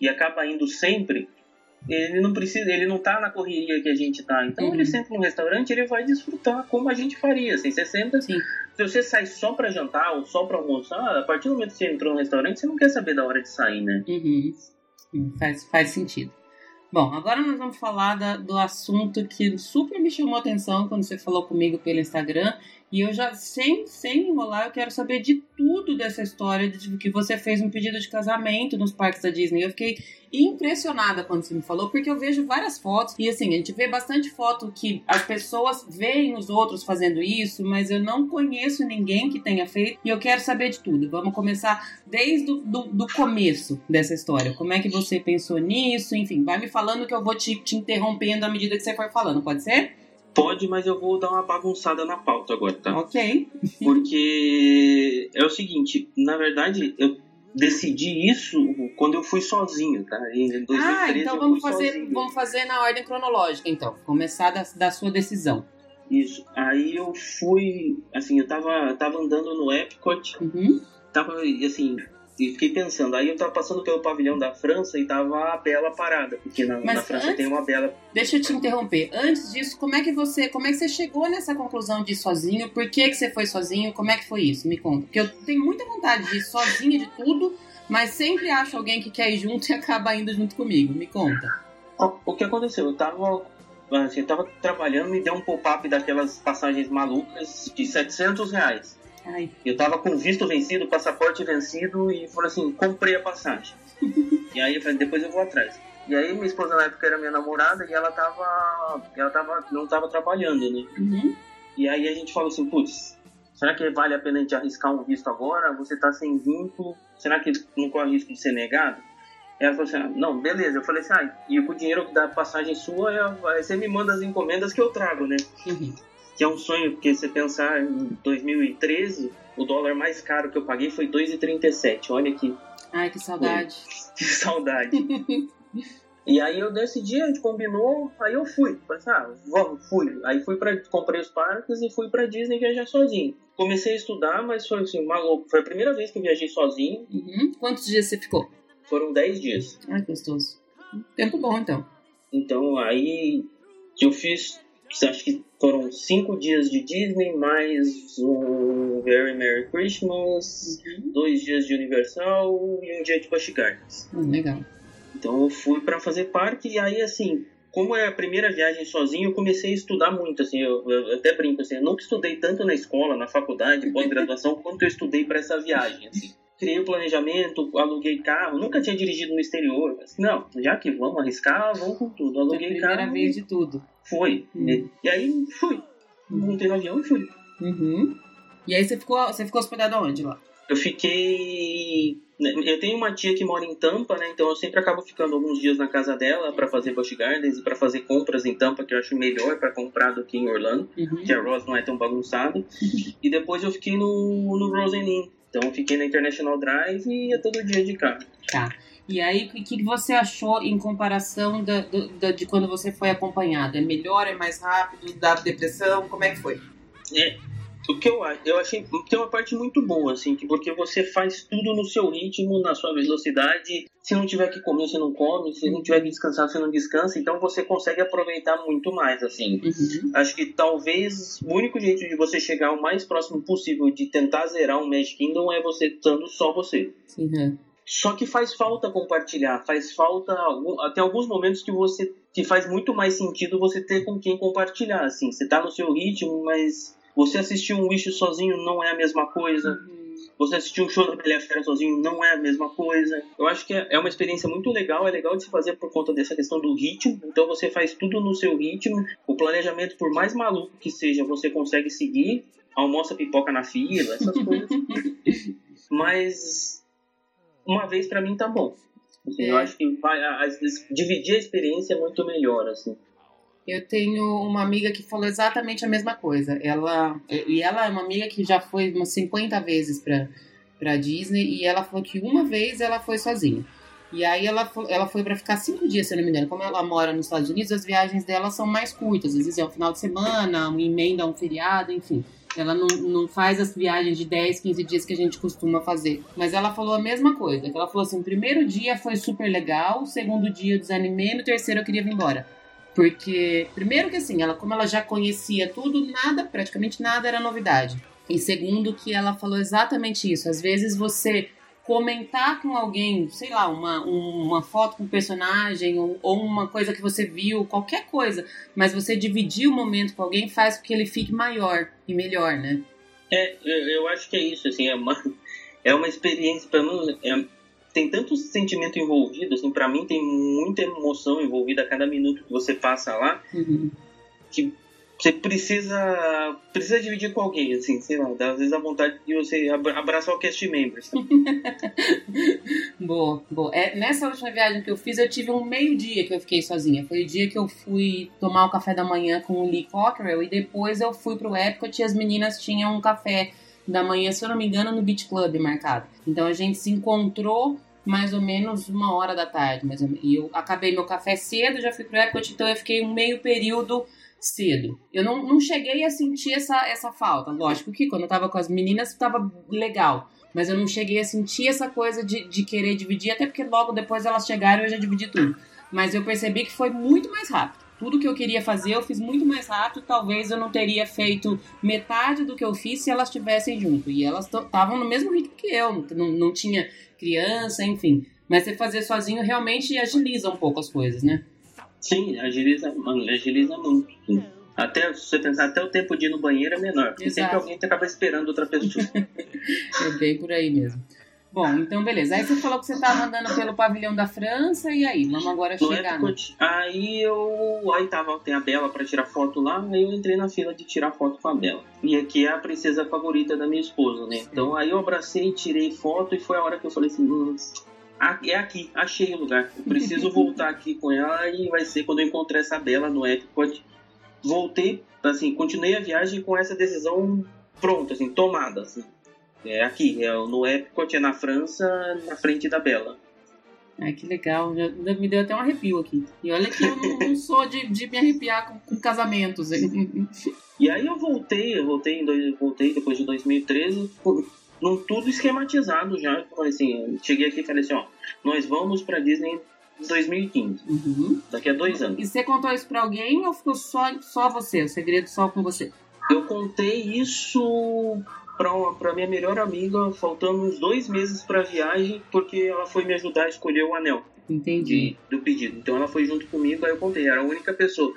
e acaba indo sempre, ele não precisa, ele não tá na correria que a gente tá. Então uhum. ele senta no restaurante, ele vai desfrutar como a gente faria. Assim, você senta, Sim. se você sai só para jantar ou só para almoçar, a partir do momento que você entrou no restaurante, você não quer saber da hora de sair, né? Uhum. Faz, faz sentido. Bom, agora nós vamos falar da, do assunto que super me chamou a atenção quando você falou comigo pelo Instagram. E eu já, sem, sem enrolar, eu quero saber de tudo dessa história de que você fez um pedido de casamento nos parques da Disney. Eu fiquei impressionada quando você me falou, porque eu vejo várias fotos e assim, a gente vê bastante foto que as pessoas veem os outros fazendo isso, mas eu não conheço ninguém que tenha feito e eu quero saber de tudo. Vamos começar desde o do, do começo dessa história. Como é que você pensou nisso? Enfim, vai me falando que eu vou te, te interrompendo à medida que você for falando, pode ser? Pode, mas eu vou dar uma bagunçada na pauta agora, tá? Ok. Porque é o seguinte, na verdade, eu decidi isso quando eu fui sozinho, tá? Em 2013 ah, então vamos fazer, sozinho. vamos fazer na ordem cronológica, então. Começar da, da sua decisão. Isso. Aí eu fui, assim, eu tava, tava andando no Epcot, uhum. tava, assim, e fiquei pensando, aí eu tava passando pelo pavilhão da França e tava a Bela parada, porque na, na França antes, tem uma Bela. Deixa eu te interromper. Antes disso, como é que você, como é que você chegou nessa conclusão de ir sozinho? Por que que você foi sozinho? Como é que foi isso? Me conta. Porque eu tenho muita vontade de ir sozinha de tudo, mas sempre acho alguém que quer ir junto e acaba indo junto comigo. Me conta. O que aconteceu? Eu tava assim, eu tava trabalhando, me deu um pop-up daquelas passagens malucas de 700 reais. Ai. Eu tava com visto vencido, passaporte vencido e falei assim, comprei a passagem. e aí eu falei, depois eu vou atrás. E aí minha esposa na época era minha namorada e ela tava. Ela tava. não tava trabalhando, né? Uhum. E aí a gente falou assim, putz, será que vale a pena a gente arriscar um visto agora? Você tá sem vínculo, será que não corre risco de ser negado? E ela falou assim, ah, não, beleza. Eu falei assim, ah, e com o dinheiro da passagem sua, você me manda as encomendas que eu trago, né? Uhum que é um sonho, porque você pensar em 2013, o dólar mais caro que eu paguei foi 2,37. Olha aqui. Ai, que saudade. Que saudade. e aí eu decidi, a gente combinou, aí eu fui. Falei assim, ah, vamos, fui. Aí fui para comprei os parques e fui para Disney viajar sozinho. Comecei a estudar, mas foi assim, maluco. Foi a primeira vez que eu viajei sozinho. Uhum. Quantos dias você ficou? Foram 10 dias. Ai, gostoso. Tempo bom, então. Então, aí eu fiz acho que foram cinco dias de Disney, mais um Very Merry Christmas, uhum. dois dias de Universal e um dia de Busch Gardens. Hum, legal. Então eu fui para fazer parque e aí assim, como é a primeira viagem sozinho, eu comecei a estudar muito, assim, eu, eu até brinco assim, eu nunca estudei tanto na escola, na faculdade, pós-graduação, quanto eu estudei para essa viagem, assim criei o planejamento, aluguei carro, nunca tinha dirigido no exterior. Mas, não, já que vamos arriscar, vamos com tudo. Aluguei carro. Primeira vez de tudo. Foi. Uhum. E, aí fui. Montei no avião e fui. Uhum. E aí você ficou, você ficou hospedado aonde lá? Eu fiquei. Né, eu tenho uma tia que mora em Tampa, né? Então eu sempre acabo ficando alguns dias na casa dela para fazer Busch Gardens e para fazer compras em Tampa, que eu acho melhor para comprar do que em Orlando, uhum. que a Rose não é tão bagunçada. e depois eu fiquei no, no Rosen Inn, então eu fiquei na International Drive e ia todo dia de carro. Tá. E aí, o que você achou em comparação da, da, de quando você foi acompanhado? É melhor, é mais rápido, dá depressão? Como é que foi? É, o que eu, eu achei tem uma parte muito boa, assim, porque você faz tudo no seu ritmo, na sua velocidade. Se não tiver que comer, você não come. Se não tiver que descansar, você não descansa. Então você consegue aproveitar muito mais, assim. Uhum. Acho que talvez o único jeito de você chegar o mais próximo possível de tentar zerar um Magic Kingdom é você estando só você. Sim, é. Só que faz falta compartilhar, faz falta até alguns momentos que você que faz muito mais sentido você ter com quem compartilhar, assim. Você tá no seu ritmo, mas você assistir um Wish sozinho não é a mesma coisa. Uhum. Você assistir um show da Bela Fera sozinho não é a mesma coisa. Eu acho que é uma experiência muito legal, é legal de se fazer por conta dessa questão do ritmo. Então você faz tudo no seu ritmo. O planejamento, por mais maluco que seja, você consegue seguir. Almoça pipoca na fila, essas coisas. Mas uma vez para mim tá bom. Assim, é. Eu acho que vai, às vezes, dividir a experiência é muito melhor, assim. Eu tenho uma amiga que falou exatamente a mesma coisa. Ela e ela é uma amiga que já foi umas 50 vezes para para Disney e ela falou que uma vez ela foi sozinha. E aí ela, ela foi para ficar cinco dias, se não me engano. Como ela mora nos Estados Unidos, as viagens dela são mais curtas. Às vezes é um final de semana, um emenda, um feriado, enfim. Ela não, não faz as viagens de 10, 15 dias que a gente costuma fazer. Mas ela falou a mesma coisa. Ela falou assim: o primeiro dia foi super legal, o segundo dia eu desanimei, no terceiro eu queria vir embora. Porque, primeiro que assim, ela, como ela já conhecia tudo, nada, praticamente nada era novidade. E segundo, que ela falou exatamente isso. Às vezes você comentar com alguém, sei lá, uma, uma foto com um personagem ou, ou, uma coisa que você viu, qualquer coisa, mas você dividir o momento com alguém faz com que ele fique maior e melhor, né? É, eu acho que é isso, assim, é uma, é uma experiência, para mim, é, tem tanto sentimento envolvido, assim, para mim tem muita emoção envolvida a cada minuto que você passa lá, uhum. que você precisa precisa dividir com alguém, assim, sei lá, às vezes a vontade de você abraçar o cast members. boa, boa. É, nessa última viagem que eu fiz, eu tive um meio dia que eu fiquei sozinha. Foi o dia que eu fui tomar o café da manhã com o Lee Cockerell e depois eu fui pro Epcot e as meninas tinham um café da manhã, se eu não me engano, no Beach Club marcado. Então a gente se encontrou mais ou menos uma hora da tarde, mais. E eu acabei meu café cedo, já fui pro Epcot, então eu fiquei um meio período cedo. Eu não, não cheguei a sentir essa, essa falta. Lógico que quando eu tava com as meninas tava legal. Mas eu não cheguei a sentir essa coisa de, de querer dividir, até porque logo depois elas chegaram e eu já dividi tudo. Mas eu percebi que foi muito mais rápido. Tudo que eu queria fazer eu fiz muito mais rápido. Talvez eu não teria feito metade do que eu fiz se elas estivessem junto. E elas estavam no mesmo ritmo que eu, não, não tinha criança, enfim. Mas você fazer sozinho realmente agiliza um pouco as coisas, né? Sim, agiliza, agiliza muito. Sim. Até, se você pensar, até o tempo de ir no banheiro é menor, porque Exato. sempre alguém acaba esperando outra pessoa. é bem por aí mesmo. Bom, então beleza. Aí você falou que você estava andando pelo pavilhão da França, e aí? Vamos agora no chegar. no... Aí eu. Aí tava, tem a Bela para tirar foto lá, aí eu entrei na fila de tirar foto com a Bela. E aqui é a princesa favorita da minha esposa, né? Então aí eu abracei, tirei foto, e foi a hora que eu falei assim. Hum, é aqui, achei o lugar. Eu preciso voltar aqui com ela e vai ser quando eu encontrar essa Bela no Epcot voltei, assim, continuei a viagem com essa decisão pronta, assim, tomada, assim. É aqui, é no Epcot, é na França, na frente da Bela. Ai, que legal. Já, me deu até um arrepio aqui. E olha que eu não, não sou de, de, me arrepiar com, com casamentos. E aí eu voltei, eu voltei, em dois, voltei depois de 2013, num tudo esquematizado já. Assim, cheguei aqui e falei assim, ó, nós vamos pra Disney 2015. Uhum. Daqui a dois anos. E você contou isso pra alguém ou ficou só, só você? O segredo só com você? Eu contei isso pra minha melhor amiga, faltando uns dois meses pra viagem, porque ela foi me ajudar a escolher o anel. Entendi. De, do pedido. Então ela foi junto comigo, aí eu contei. Era a única pessoa.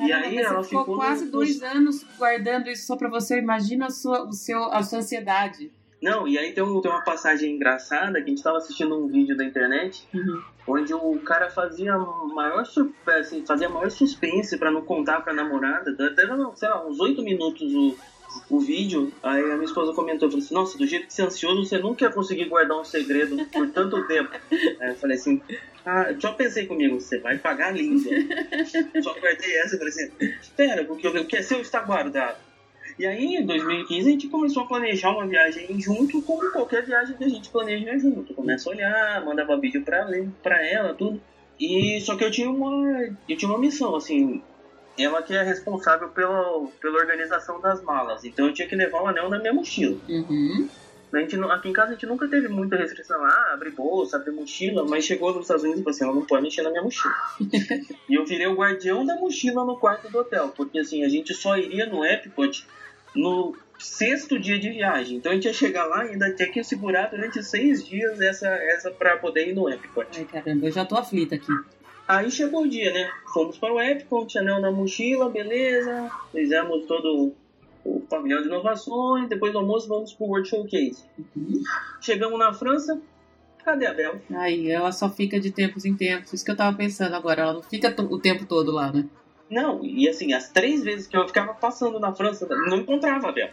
e aí ela ficou, ficou quase no... dois anos guardando isso só pra você. Imagina a sua, o seu, a sua ansiedade. Não, e aí tem, um, tem uma passagem engraçada que a gente tava assistindo um vídeo da internet uhum. onde o cara fazia maior assim, fazia maior suspense para não contar pra namorada. Era, sei lá, uns oito minutos o, o vídeo. Aí a minha esposa comentou, falou assim, nossa, do jeito que você é ansioso, você nunca ia conseguir guardar um segredo por tanto tempo. Aí eu falei assim, ah, só pensei comigo, você vai pagar língua. só guardei essa e falei assim, espera, porque o que é seu está guardado. E aí, em 2015, a gente começou a planejar uma viagem junto, como qualquer viagem que a gente planeja junto. Começa a olhar, mandava vídeo pra, pra ela, tudo. E só que eu tinha uma, eu tinha uma missão, assim, ela que é responsável pela, pela organização das malas. Então eu tinha que levar o anel na minha mochila. Uhum. A gente, aqui em casa a gente nunca teve muita restrição. Ah, abre bolsa, abre mochila. Mas chegou nos Estados Unidos e falou assim, ela não pode mexer na minha mochila. e eu virei o guardião da mochila no quarto do hotel. Porque assim, a gente só iria no Epcot no sexto dia de viagem. Então a gente ia chegar lá e ainda tinha que segurar durante seis dias essa, essa para poder ir no Epcot. Ai caramba, eu já tô aflita aqui. Aí chegou o dia, né? Fomos para o Epcot, anel na mochila, beleza. Fizemos todo o pavilhão de inovações. Depois do almoço vamos pro World Showcase. Uhum. Chegamos na França. Cadê a Bel? Aí, ela só fica de tempos em tempos. Isso que eu tava pensando agora. Ela não fica o tempo todo lá, né? Não, e assim, as três vezes que eu ficava passando na França, não encontrava a Bel.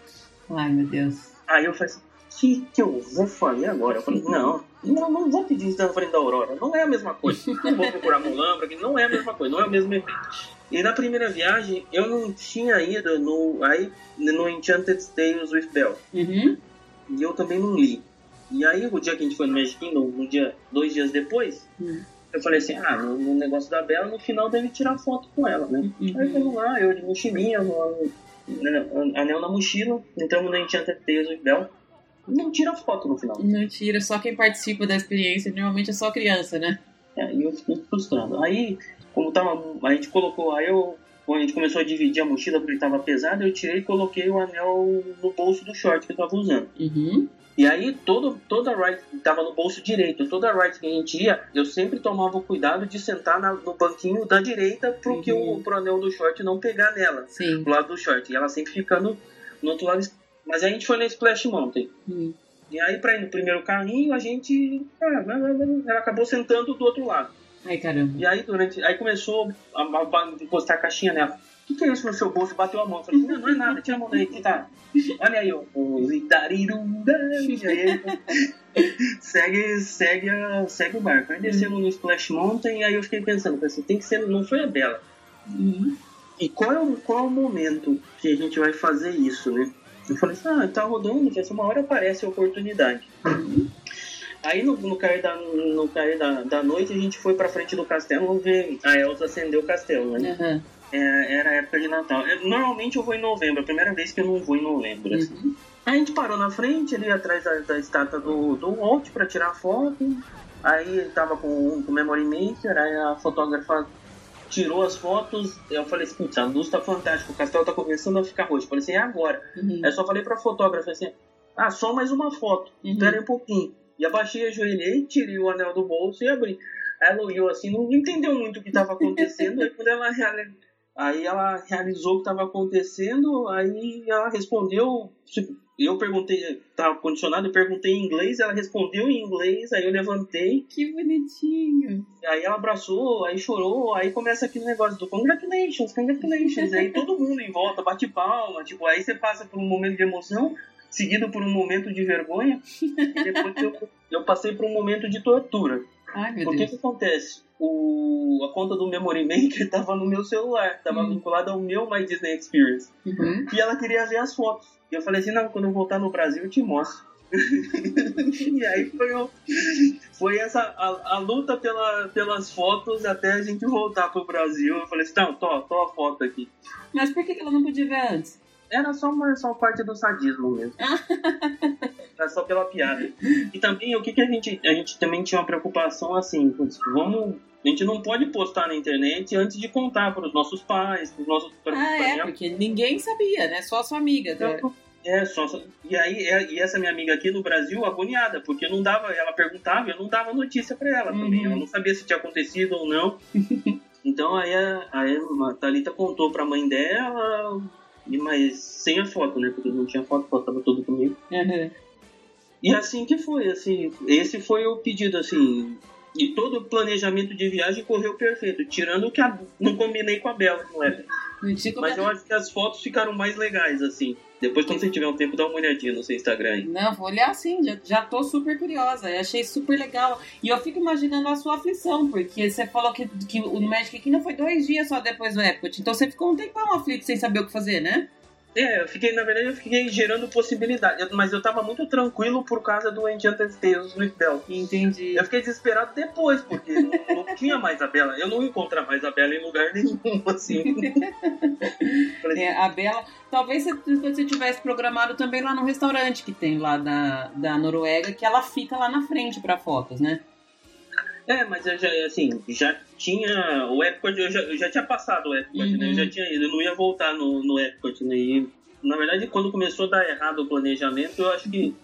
Ai, meu Deus. Aí eu falei assim, o que, que eu vou fazer agora? Eu falei, não, não, não vou pedir na frente da Aurora. Não é a mesma coisa. Não vou procurar Mulan, porque não é a mesma coisa, não é o mesmo efeito. E na primeira viagem, eu não tinha ido no, aí, no Enchanted Tales with Belle. Uhum. E eu também não li. E aí, o dia que a gente foi no Magic Kingdom, no dia, dois dias depois, uhum. Eu falei assim, ah, no, no, negócio da Bela, no final deve tirar foto com ela, né? Uhum. Aí vamos lá, eu de mochilinha, anel na mochila, entramos na Enchanted Tales with Bela. Não tira foto no final. Não tira, só quem participa da experiência, normalmente é só criança, né? É, e eu fiquei frustrado. Aí, como tava, a gente colocou, aí eu, quando a gente começou a dividir a mochila porque estava pesado, eu tirei e coloquei o anel no bolso do short que eu tava usando. Uhum. E aí todo, toda ride estava no bolso direito, toda ride que a gente ia, eu sempre tomava o cuidado de sentar na, no banquinho da direita para uhum. que o pro anel do short não pegar nela, Sim. do lado do short. E ela sempre ficando no outro lado. Mas a gente foi na Splash Mountain. Uhum. E aí, para ir no primeiro carrinho, a gente. Ah, ela acabou sentando do outro lado. Ai, caramba. E aí, durante. Aí começou a, a, a encostar a caixinha nela que, que é isso no seu bolso? Bateu a mão. falei, não, não é nada, tira a mão daí, que tá. Olha aí, ó. segue, segue, a, segue o barco. Aí descemos no Splash Mountain e aí eu fiquei pensando, pensei, tem que ser, não foi a Bela. Uhum. E qual é, o, qual é o momento que a gente vai fazer isso, né? Eu falei assim, ah, tá rodando, já uma hora aparece a oportunidade. Aí no, no cair, da, no cair da, da noite a gente foi pra frente do castelo ver a Elsa acender o castelo, né? Uhum é, era época de Natal. Eu, normalmente eu vou em novembro, é a primeira vez que eu não vou em novembro. Assim. Uhum. Aí a gente parou na frente, ali atrás da, da estátua do, do Walt para tirar foto. Aí ele tava com o Memory Maker, aí a fotógrafa tirou as fotos. Eu falei assim, putz, a luz tá fantástica, o castelo tá começando a ficar roxo. Eu falei assim, é agora. Uhum. Aí só falei pra fotógrafa assim, ah, só mais uma foto, uhum. espera um pouquinho. E abaixei, ajoelhei, tirei o anel do bolso e abri. Aí ela olhou assim, não entendeu muito o que estava acontecendo. aí quando ela Aí ela realizou o que estava acontecendo, aí ela respondeu, tipo, eu perguntei, tava condicionado, eu perguntei em inglês, ela respondeu em inglês, aí eu levantei. Que bonitinho. Aí ela abraçou, aí chorou, aí começa aquele negócio do congratulations, congratulations. aí todo mundo em volta bate palma, tipo, aí você passa por um momento de emoção, seguido por um momento de vergonha, e depois eu, eu passei por um momento de tortura. Ai, meu Por que que acontece? O, a conta do Memory Maker estava no meu celular, estava hum. vinculada ao meu My Disney Experience. Uhum. E ela queria ver as fotos. E eu falei assim, não, quando eu voltar no Brasil eu te mostro. e aí foi, foi essa a, a, luta pela, pelas fotos até a gente voltar pro Brasil. Eu falei assim, não, tô, tô a foto aqui. Mas por que ela não podia ver antes? Era só uma só parte do sadismo mesmo. Era só pela piada. E também o que, que a gente. A gente também tinha uma preocupação assim, vamos. A gente não pode postar na internet antes de contar para os nossos pais, para os nossos. Pra, ah, pra é, minha... porque ninguém sabia, né? Só a sua amiga. Né? É, só, e aí é, e essa minha amiga aqui no Brasil agoniada, porque não dava, ela perguntava, eu não dava notícia para ela uhum. também, ela não sabia se tinha acontecido ou não. então aí a, aí a Thalita contou para a mãe dela, mas sem a foto, né? Porque não tinha foto, a foto tava tudo comigo. Uhum. E assim que foi, assim, esse foi o pedido, assim. E todo o planejamento de viagem correu perfeito, tirando que a, não combinei com a Bela, não é? Mas eu acho que as fotos ficaram mais legais, assim. Depois, quando você tiver um tempo, dá uma olhadinha no seu Instagram aí. Não, vou olhar sim, já, já tô super curiosa. Achei super legal. E eu fico imaginando a sua aflição, porque você falou que, que o Magic Kingdom foi dois dias só depois do Epcot. Então você ficou um tempão aflito sem saber o que fazer, né? É, eu fiquei, na verdade, eu fiquei gerando possibilidade. Mas eu tava muito tranquilo por causa do Enchanted Tales with Bell. Entendi. Eu fiquei desesperado depois, porque não, não, tinha mais a Bela. Eu não ia encontrar mais a Bela em lugar nenhum, assim. é, a Bela. Talvez se você tivesse programado também lá no restaurante que tem lá da, da Noruega, que ela fica lá na frente para fotos, né? É, mas eu já, assim, já tinha. O Epcot, eu já, eu já tinha passado o Epcot, uhum. né? Eu já uhum. tinha ido, eu não ia voltar no, no Epcot, né? E, na verdade, quando começou a dar errado o planejamento, eu acho que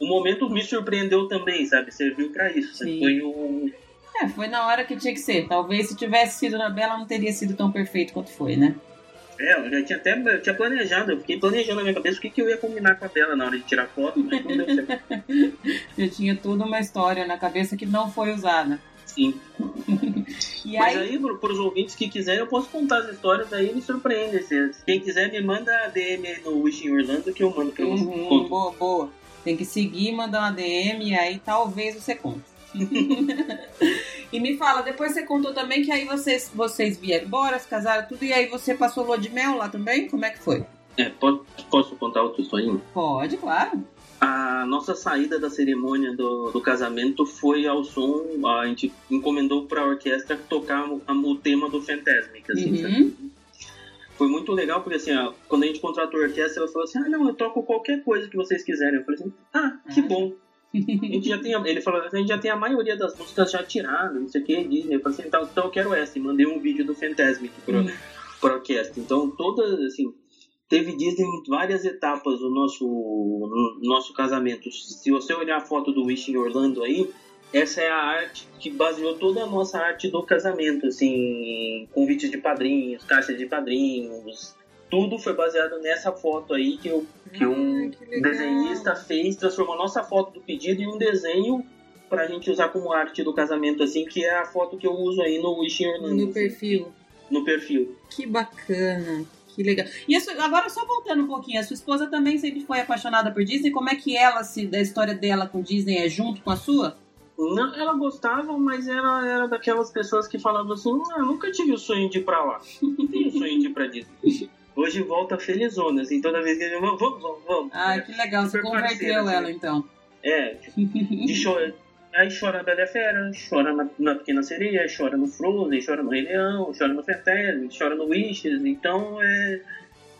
o momento me surpreendeu também, sabe? Serviu para isso. Sim. Foi o. É, foi na hora que tinha que ser. Talvez se tivesse sido na Bela não teria sido tão perfeito quanto foi, né? É, eu já tinha até eu tinha planejado, eu fiquei planejando na minha cabeça o que, que eu ia combinar com a Bela na hora de tirar foto, mas não deu certo. já tinha toda uma história na cabeça que não foi usada. Sim. mas aí, aí para os ouvintes que quiserem, eu posso contar as histórias aí e me surpreende. Quem quiser, me manda a DM no Wishing Orlando que eu mando vocês. Uhum, boa, boa. Tem que seguir, mandar uma DM e aí talvez você conte. e me fala, depois você contou também que aí vocês, vocês vieram embora, se casaram, tudo, e aí você passou lua de mel lá também? Como é que foi? É, pode, posso contar outro sonho? Pode, claro. A nossa saída da cerimônia do, do casamento foi ao som, a gente encomendou para a orquestra tocar o, o tema do Fantasmic, assim, uhum. Foi muito legal, porque assim, ó, quando a gente contratou a orquestra, ela falou assim, ah, não, eu toco qualquer coisa que vocês quiserem. Eu falei assim, ah, que ah. bom. A gente já tem, ele falou, a gente já tem a maioria das músicas já tiradas, não sei o que, Disney. Eu falei assim, então, então eu quero essa. E mandei um vídeo do Fantasmic para hum. a orquestra. Então, todas, assim, teve Disney em várias etapas do nosso, no nosso casamento. Se você olhar a foto do Wishing Orlando aí, essa é a arte que baseou toda a nossa arte do casamento, assim, convites de padrinhos, caixas de padrinhos, tudo foi baseado nessa foto aí que, eu, que um que desenhista fez, transformou a nossa foto do pedido em um desenho pra gente usar como arte do casamento, assim, que é a foto que eu uso aí no Wishing Orlando. No perfil. No perfil. Que bacana. Que legal. E isso, agora só voltando um pouquinho, a sua esposa também sempre foi apaixonada por Disney. Como é que ela, se da história dela com Disney é junto com a sua? Não, ela gostava, mas ela era daquelas pessoas que falavam assim: ah, nunca tive o sonho de ir pra lá. Não tenho o sonho de ir pra Disney. Hoje volta felizona, assim, toda vez que ele vamos, vamos, vamos. Ah, que legal, você converteu ela assim. então. É, de chora. Aí chora na Bela Fera, chora na, na, Pequena Sereia, chora no Frozen, chora no Rei Leão, chora no Fantasma, chora no Wishes, então é,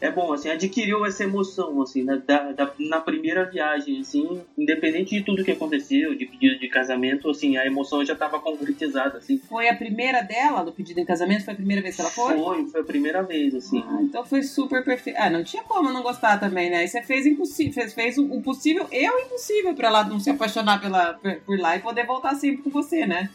é bom, assim, adquiriu essa emoção, assim, na, da, da, na primeira viagem, assim, independente de tudo que aconteceu, de pedido de casamento, assim, a emoção já estava concretizada, assim. Foi a primeira dela, do pedido em casamento? Foi a primeira vez que ela foi? Foi, foi a primeira vez, assim. Ah, então foi super perfeito. Ah, não tinha como não gostar também, né? E você fez impossível, fez, fez o, possível e o impossível pra ela não se apaixonar pela, por lá e poder voltar sempre com você, né?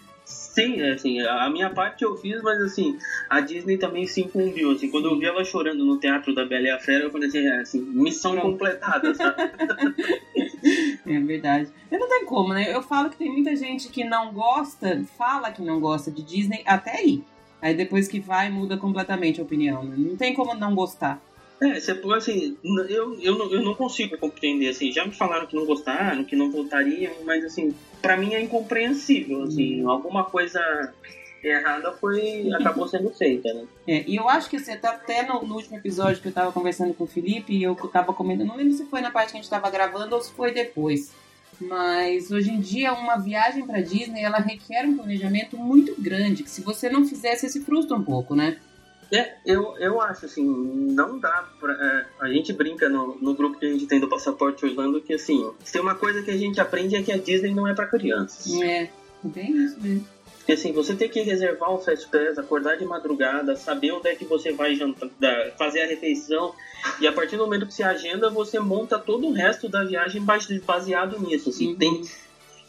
Sim, é, assim, a minha parte eu fiz, mas assim, a Disney também se incumbiu. Assim, quando eu vi ela chorando no teatro da Bela e a Fera, eu falei assim, é, assim missão completada, sabe? é verdade. E não tem como, né? Eu falo que tem muita gente que não gosta, fala que não gosta de Disney até aí. Aí depois que vai, muda completamente a opinião. Né? Não tem como não gostar. É, você, assim, eu, eu, não, eu não consigo compreender, assim, já me falaram que não gostaram, que não voltariam, mas, assim, para mim é incompreensível, assim, hum. alguma coisa errada foi acabou sendo feita, né? É, e eu acho que você tá até no, no, último episódio que eu tava conversando com o Felipe e eu tava comentando, não lembro se foi na parte que a gente tava gravando ou se foi depois. Mas hoje em dia uma viagem para Disney ela requer um planejamento muito grande, que se você não fizer você se frustra um pouco, né? É, eu, eu acho assim, não dá pra. É, a gente brinca no, no grupo que a gente tem do Passaporte Orlando que assim, se tem uma coisa que a gente aprende é que a Disney não é para crianças. É, bem isso mesmo. Porque assim, você tem que reservar o Fast Pass, acordar de madrugada, saber onde é que você vai jantar, fazer a refeição, e a partir do momento que você agenda, você monta todo o resto da viagem baseado nisso. Assim, uhum. tem,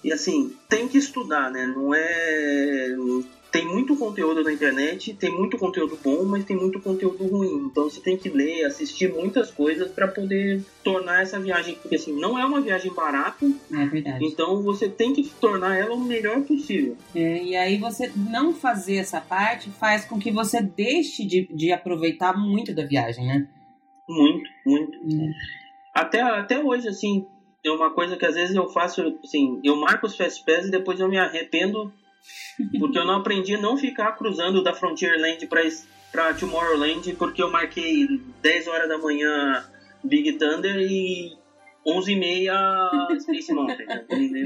e assim, tem que estudar, né? Não é tem muito conteúdo na internet, tem muito conteúdo bom, mas tem muito conteúdo ruim. Então você tem que ler, assistir muitas coisas para poder tornar essa viagem, porque assim, não é uma viagem barata. É verdade. Então você tem que tornar ela o melhor possível. É, e aí você não fazer essa parte faz com que você deixe de, de aproveitar muito da viagem, né? Muito, muito. É. Até, até hoje, assim, é uma coisa que às vezes eu faço, assim, eu marco os Fast Pass e depois eu me arrependo porque eu não aprendi a não ficar cruzando da Frontierland para Tomorrowland, porque eu marquei 10 horas da manhã Big Thunder e 11 e meia Space Mountain.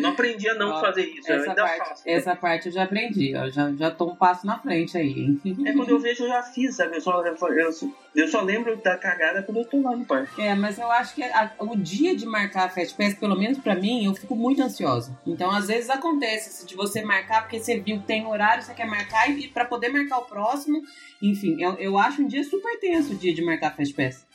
Não aprendi a não Ó, fazer isso, essa ainda parte, faço. Essa parte eu já aprendi, eu já, já tô um passo na frente aí. É quando eu vejo, eu já fiz, sabe? Eu só, eu, eu só lembro da cagada quando eu tô lá no parque. É, mas eu acho que a, o dia de marcar a Fast Pass, pelo menos pra mim, eu fico muito ansiosa. Então, às vezes acontece de você marcar, porque você viu que tem horário, você quer marcar, e pra poder marcar o próximo, enfim, eu, eu acho um dia super tenso o dia de marcar a Fast Pass.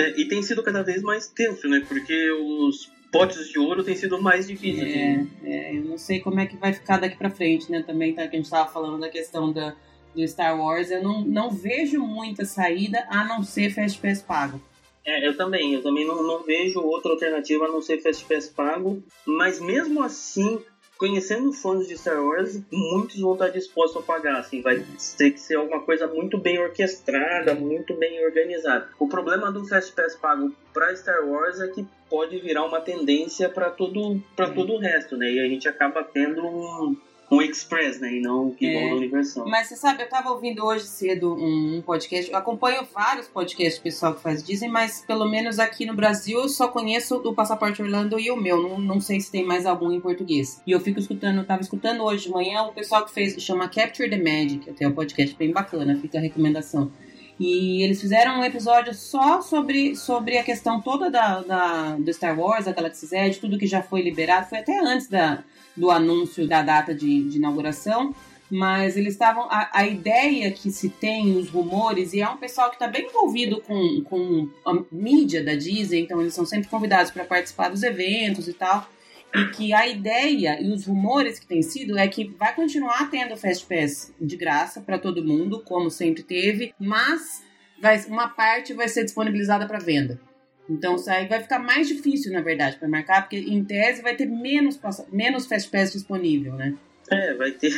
É, e tem sido cada vez mais tenso, né? Porque os potes de ouro têm sido mais difíceis. É, né? é, eu não sei como é que vai ficar daqui pra frente, né? Também tá, que a gente tava falando da questão da, do Star Wars. Eu não, não vejo muita saída a não ser Fast Pass pago. É, eu também. Eu também não, não vejo outra alternativa a não ser Fast Pass pago. Mas mesmo assim, conhecendo fãs de Star Wars, muitos vão estar dispostos a pagar, assim, vai ter que ser alguma coisa muito bem orquestrada, muito bem organizada. O problema do Fast Pass pago para Star Wars é que pode virar uma tendência para todo para todo o resto, né? E a gente acaba tendo um um Express, né? E não o que é. no Universal. Mas você sabe, eu tava ouvindo hoje cedo um, um podcast. Eu acompanho vários podcasts do pessoal que faz Disney, mas pelo menos aqui no Brasil eu só conheço o Passaporte Orlando e o meu. Não, não sei se tem mais algum em português. E eu fico escutando, eu tava escutando hoje de manhã o pessoal que fez, chama Capture the Magic, até um podcast bem bacana, fica a recomendação. E eles fizeram um episódio só sobre, sobre a questão toda da, da, do Star Wars, da Galaxy's Edge, tudo que já foi liberado. Foi até antes da, do anúncio da data de, de inauguração, mas eles estavam. A, a, ideia que se tem, os rumores, e é um pessoal que está bem envolvido com, com a mídia da Disney, então eles são sempre convidados para participar dos eventos e tal. E que a ideia e os rumores que tem sido é que vai continuar tendo Fast Pass de graça para todo mundo, como sempre teve, mas vai, uma parte vai ser disponibilizada para venda. Então isso aí vai ficar mais difícil, na verdade, para marcar, porque em tese vai ter menos, menos Fast Pass disponível, né? É, vai ter.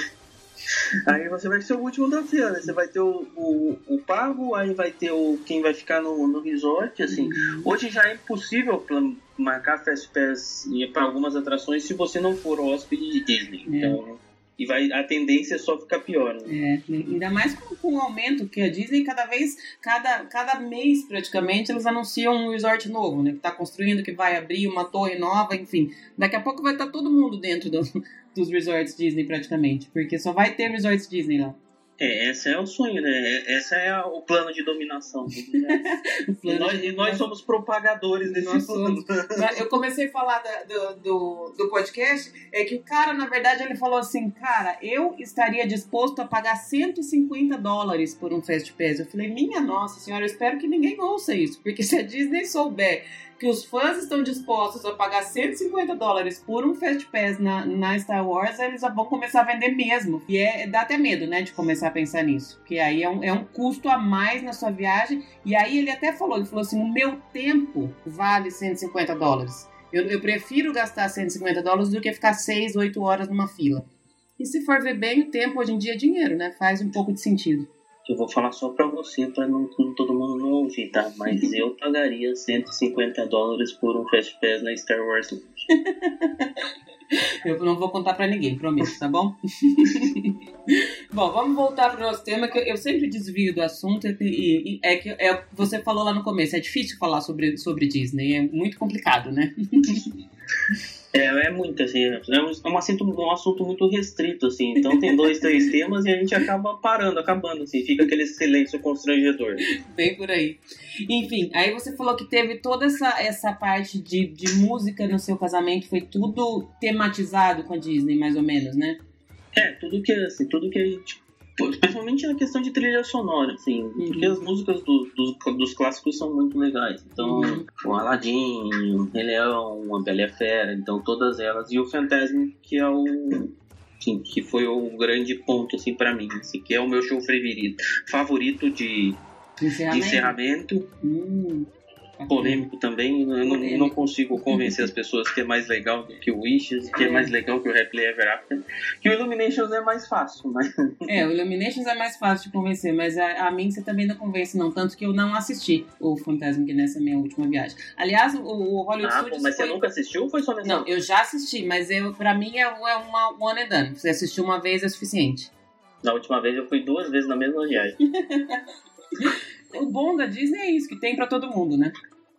Aí você vai ser o último da fila, né? Você vai ter o, o, o, pago, aí vai ter o quem vai ficar no, no resort, assim. Uhum. Hoje já é impossível marcar Fast Pass para algumas atrações se você não for hóspede de Disney. É. Então e vai, a tendência é só ficar pior. Né? É, ainda mais com, com, o aumento que a Disney, cada vez, cada, cada mês praticamente, eles anunciam um resort novo, né? Que tá construindo, que vai abrir uma torre nova, enfim. Daqui a pouco vai estar tá todo mundo dentro do, dos resorts Disney praticamente, porque só vai ter resorts Disney lá. É, esse é o sonho, né? Esse é o plano de dominação. e, nós, e nós somos propagadores desse nós plano. Eu comecei a falar da, do, do, do, podcast, é que o cara, na verdade, ele falou assim, cara, eu estaria disposto a pagar 150 dólares por um Fast Pass. Eu falei, minha nossa senhora, eu espero que ninguém ouça isso, porque se a Disney souber que os fãs estão dispostos a pagar 150 dólares por um Fast Pass na, na Star Wars, eles vão começar a vender mesmo. E é, dá até medo, né, de começar a pensar nisso. Porque aí é um, é um custo a mais na sua viagem. E aí ele até falou, ele falou assim, o meu tempo vale 150 dólares. Eu, eu prefiro gastar 150 dólares do que ficar 6, 8 horas numa fila. E se for ver bem, o tempo hoje em dia é dinheiro, né? Faz um pouco de sentido eu vou falar só pra você, pra não, todo mundo não ouvir, tá? Mas eu pagaria 150 dólares por um Fast Pass na Star Wars Eu não vou contar pra ninguém, prometo, tá bom? bom, vamos voltar pro nosso tema, que eu sempre desvio do assunto e, e é que é, você falou lá no começo, é difícil falar sobre, sobre Disney, é muito complicado, né? É, é muito, assim, é um, é um, assunto, um assunto muito restrito, assim, então tem dois, três temas e a gente acaba parando, acabando, assim, fica aquele silêncio constrangedor. Bem por aí. Enfim, aí você falou que teve toda essa, essa parte de, de música no seu casamento, foi tudo tematizado com a Disney, mais ou menos, né? É, tudo que, assim, tudo que a gente Principalmente na questão de trilha sonora, assim, uhum. porque as músicas do, do, dos clássicos são muito legais. Então, uhum. o Aladdin, o Rei Leão, a Bela e a Fera, então todas elas. E o Fantasma, que é o. Assim, que foi o grande ponto, assim, para mim, assim, que é o meu show favorito, favorito de encerramento. De encerramento. Uhum polêmico também. Eu não, não, consigo convencer as pessoas que é mais legal que o Wishes, que é mais legal que o Happily Ever After. Que o Illuminations é mais fácil, mas... É, o Illuminations é mais fácil de convencer, mas a, a mim você também não convence, não. Tanto que eu não assisti o Fantasmic nessa minha última viagem. Aliás, o, o Hollywood ah, Studios. Mas foi... você nunca assistiu ou foi só nessa? Não, eu já assisti, mas eu, pra mim é, é uma one and done. Você assistiu uma vez é suficiente. Na última vez eu fui duas vezes na mesma viagem. o bom da Disney é isso, que tem para todo mundo, né?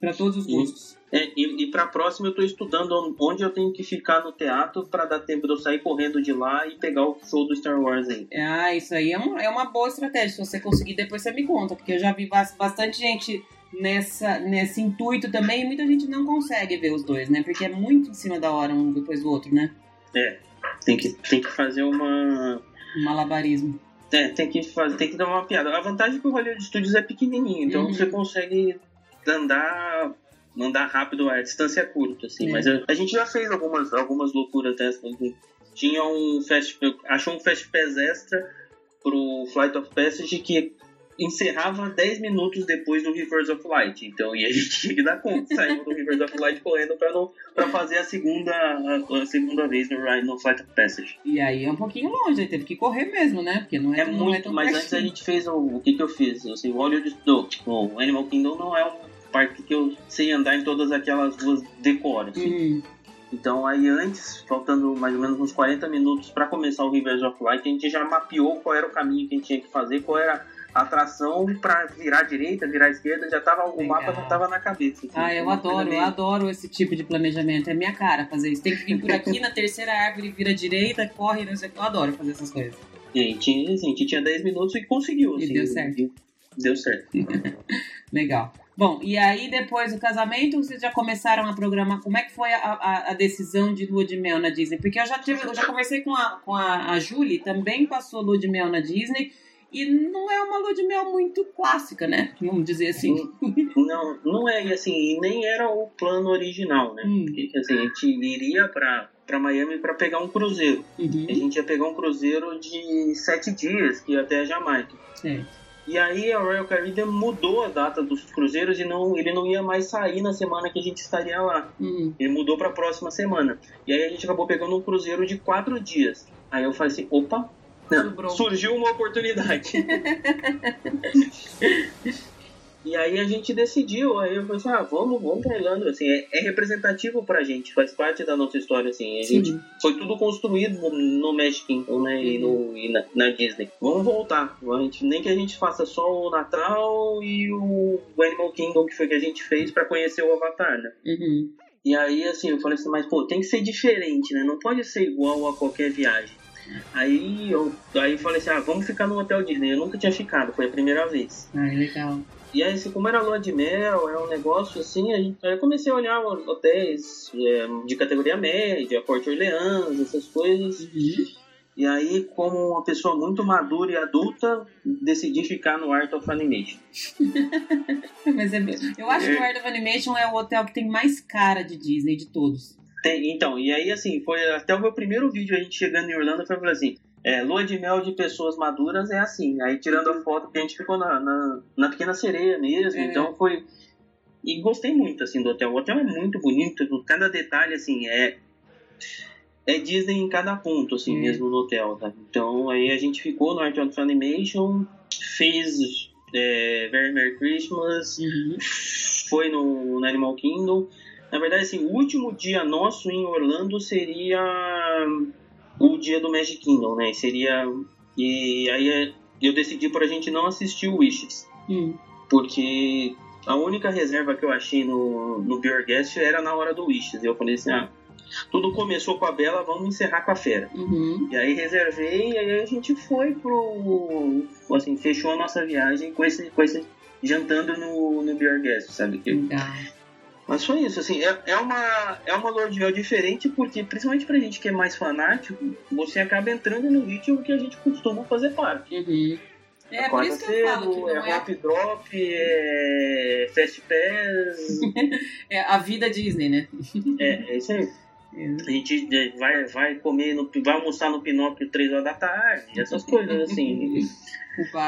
Para todos os gostos. É, e, e para a próxima eu estou estudando onde eu tenho que ficar no teatro para dar tempo de eu sair correndo de lá e pegar o show do Star Wars aí. Ah, isso aí é, um, é uma boa estratégia. Se você conseguir, depois você me conta, porque eu já vi bastante gente nessa, nesse intuito também e muita gente não consegue ver os dois, né? Porque é muito em cima da hora um depois do outro, né? É, tem que, tem que fazer uma. Um malabarismo. É, tem que fazer, tem que dar uma piada. A vantagem é que o Hollywood Studios é pequenininho, então uhum. você consegue andar andar rápido a distância curta, assim. É. Mas a, a, gente já fez algumas, algumas loucuras dessas. Tinha um fast, achou um fast pass extra pro Flight of Passage que encerrava 10 minutos depois do Rivers of Light. Então, e a gente tinha que dar conta, saindo do Rivers of Light correndo pra, não, pra fazer a segunda, a, a segunda vez no, no Flight of Passage. E aí é um pouquinho longe, aí teve que correr mesmo, né? Porque não é, é não muito, é tão mas antes a gente fez o, o que que eu fiz? Assim, o Hollywood, do, o Animal Kingdom não é um parque que eu sei andar em todas aquelas ruas decoras. Assim. Uhum. Então aí antes, faltando mais ou menos uns 40 minutos para começar o Rivers of Light, a gente já mapeou qual era o caminho que a gente tinha que fazer, qual era a atração para virar à direita, virar à esquerda, já tava o mapa já tava na cabeça. Assim, ah, eu adoro, eu adoro esse tipo de planejamento, é minha cara fazer isso. Tem que vir por aqui na terceira árvore, vira à direita, corre, não sei, eu adoro fazer essas coisas. E a gente, assim, a gente tinha 10 minutos e conseguiu. Assim, e deu certo. Deu certo. Legal. Bom, e aí depois do casamento, vocês já começaram a programar como é que foi a, a, a, decisão de lua de mel na Disney? Porque eu já tive, eu já conversei com a, com a, a Julie, também passou lua de mel na Disney, e não é uma lua de mel muito clássica, né? Vamos dizer assim. Não, não é, e assim, nem era o plano original, né? Hum. Porque assim, a gente iria para para Miami para pegar um cruzeiro. Uhum. A gente ia pegar um cruzeiro de sete dias, que ia até a Jamaica. Certo. E aí a Royal Caribbean mudou a data dos cruzeiros e não, ele não ia mais sair na semana que a gente estaria lá. Uhum. Ele mudou para a próxima semana. E aí a gente acabou pegando um cruzeiro de quatro dias. Aí eu falei assim, opa, surgiu uma oportunidade. E aí a gente decidiu, aí eu falei assim, ah, vamos, vamos pra Irlanda, assim, é, é, representativo pra gente, faz parte da nossa história, assim, a Sim. gente foi tudo construído no, no Magic Kingdom, né, uhum. e, no, e na, na, Disney. Vamos voltar, a gente, nem que a gente faça só o Natal e o Animal Kingdom, que foi que a gente fez para conhecer o Avatar, né. Uhum. E aí, assim, eu falei assim, mas pô, tem que ser diferente, né, não pode ser igual a qualquer viagem. Aí eu aí falei assim, ah, vamos ficar no Hotel Disney. Eu nunca tinha ficado, foi a primeira vez. Ah, legal. E aí, assim, como era lua de mel, é um negócio assim, aí eu comecei a olhar hotéis é, de categoria média, Porto Orleans, essas coisas. Uhum. E aí, como uma pessoa muito madura e adulta, decidi ficar no Art of Animation. Mas é, eu acho que o Art of Animation é o hotel que tem mais cara de Disney de todos. Tem, então, e aí assim, foi até o meu primeiro vídeo a gente chegando em Orlando, foi assim, é, lua de mel de pessoas maduras é assim. Aí tirando a foto que a gente ficou na, na, na pequena sereia mesmo, É. então foi. E gostei muito assim do hotel. O hotel é muito bonito, cada detalhe assim é é Disney em cada ponto assim Hum. mesmo no hotel, tá? Então aí a gente ficou no Art of Animation, fez é, Very Merry Christmas, Uhum. foi no, no Animal Kingdom. Na verdade, assim, o último dia nosso em Orlando seria o dia do Magic Kingdom, né? Seria. E aí é, eu decidi pra gente não assistir o Wishes, Hum. porque a única reserva que eu achei no, no Beer Guest era na hora do Wishes. E eu falei assim: ah, tudo começou com a Bela, vamos encerrar com a Fera. Uhum. E aí reservei, e aí a gente foi pro. Assim, fechou a nossa viagem com esse. Com esse jantando no, no Beer Guest, sabe? Que Legal. Mas foi isso, assim, é, é uma, é uma mel diferente, porque principalmente pra gente que é mais fanático, você acaba entrando no ritmo que a gente costuma fazer parte. Uhum. É por Acorda isso que eu falo que cedo, é não é, Hop Drop, é Fast Pass, é a vida Disney, né? é, é isso aí. É. A gente é, vai, vai comer, no, vai almoçar no Pinóquio 3 horas da tarde, essas coisas assim.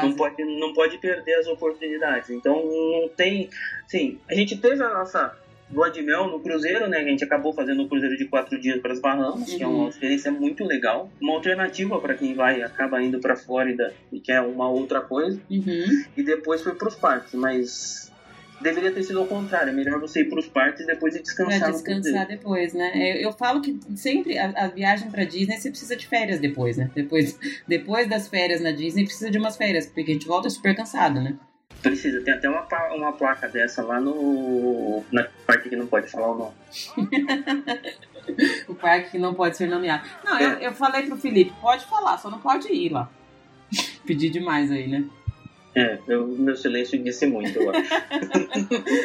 Não pode, não pode perder as oportunidades. Então não tem. Sim, a gente teve a nossa lua de mel no cruzeiro, né? A gente acabou fazendo o cruzeiro de quatro dias para as Bahamas, que é Uhum. uma experiência muito legal. Uma alternativa para quem vai acaba indo para Flórida e quer uma outra coisa. Uhum. E depois foi para os parques, mas deveria ter sido ao contrário. É melhor você ir para os parques e depois ir descansar Pra cruzeiro. descansar depois, né? Eu, eu falo que sempre a, a viagem pra Disney você precisa de férias depois, né? Depois, depois das férias na Disney precisa de umas férias, porque a gente volta super cansado, né? Precisa, tem até uma, uma placa dessa lá no. na parte que não pode falar o nome. O parque que não pode ser nomeado. Não, eu, É. eu falei pro Felipe, pode falar, só não pode ir lá. Pedi demais aí, né? É, eu, meu silêncio disse muito, eu acho.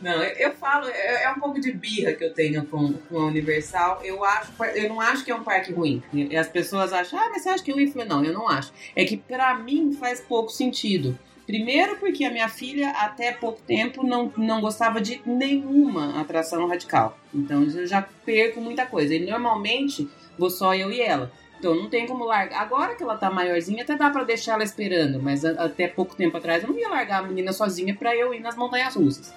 Não, eu, eu falo, é, é um pouco de birra que eu tenho com, com a Universal. Eu acho, eu não acho que é um parque ruim. E as pessoas acham, ah, mas você acha que é ruim? Eu falei, não, eu não acho. É que pra mim faz pouco sentido. Primeiro porque a minha filha até pouco tempo não, não gostava de nenhuma atração radical. Então eu já perco muita coisa. E normalmente vou só eu e ela. Então não tem como largar. Agora que ela tá maiorzinha, até dá pra deixar ela esperando. Mas a- até pouco tempo atrás eu não ia largar a menina sozinha pra eu ir nas montanhas russas.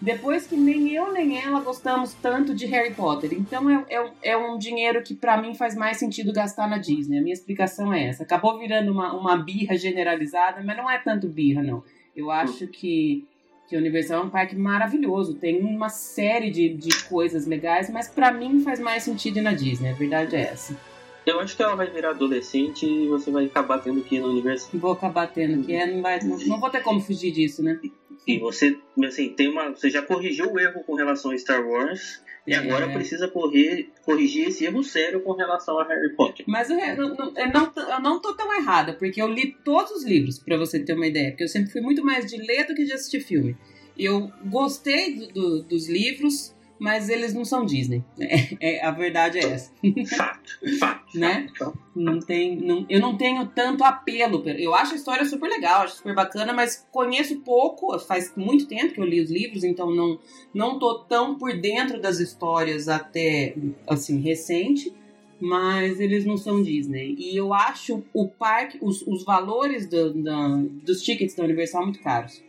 Depois que nem eu nem ela gostamos tanto de Harry Potter. Então é, é, é um dinheiro que pra mim faz mais sentido gastar na Disney. A minha explicação é essa. Acabou virando uma, uma birra generalizada, mas não é tanto birra, não. Eu acho que, a Universal é um parque maravilhoso. Tem uma série de, de coisas legais, mas pra mim faz mais sentido ir na Disney. A verdade é essa. Eu acho que ela vai virar adolescente e você vai acabar tendo que ir no universo. Vou acabar tendo que é, não, vai, não, não vou ter como fugir disso, né? E você, assim, tem uma. Você já corrigiu o erro com relação a Star Wars. E É. agora precisa correr, corrigir esse erro sério com relação a Harry Potter. Mas eu, eu não, eu, não, eu não tô tão errada, porque eu li todos os livros, pra você ter uma ideia. Porque eu sempre fui muito mais de ler do que de assistir filme. Eu gostei do- do- dos livros, mas eles não são Disney. É, é- a verdade é essa. Fato, fato. Né? fato. Não tem, não- eu não tenho tanto apelo. pelo- Eu acho a história super legal, acho super bacana, mas conheço pouco. Faz muito tempo que eu li os livros, então não, não tô tão por dentro das histórias até assim recente. Mas eles não são Disney. E eu acho o parque, os, os valores do- da- dos tickets da Universal muito caros.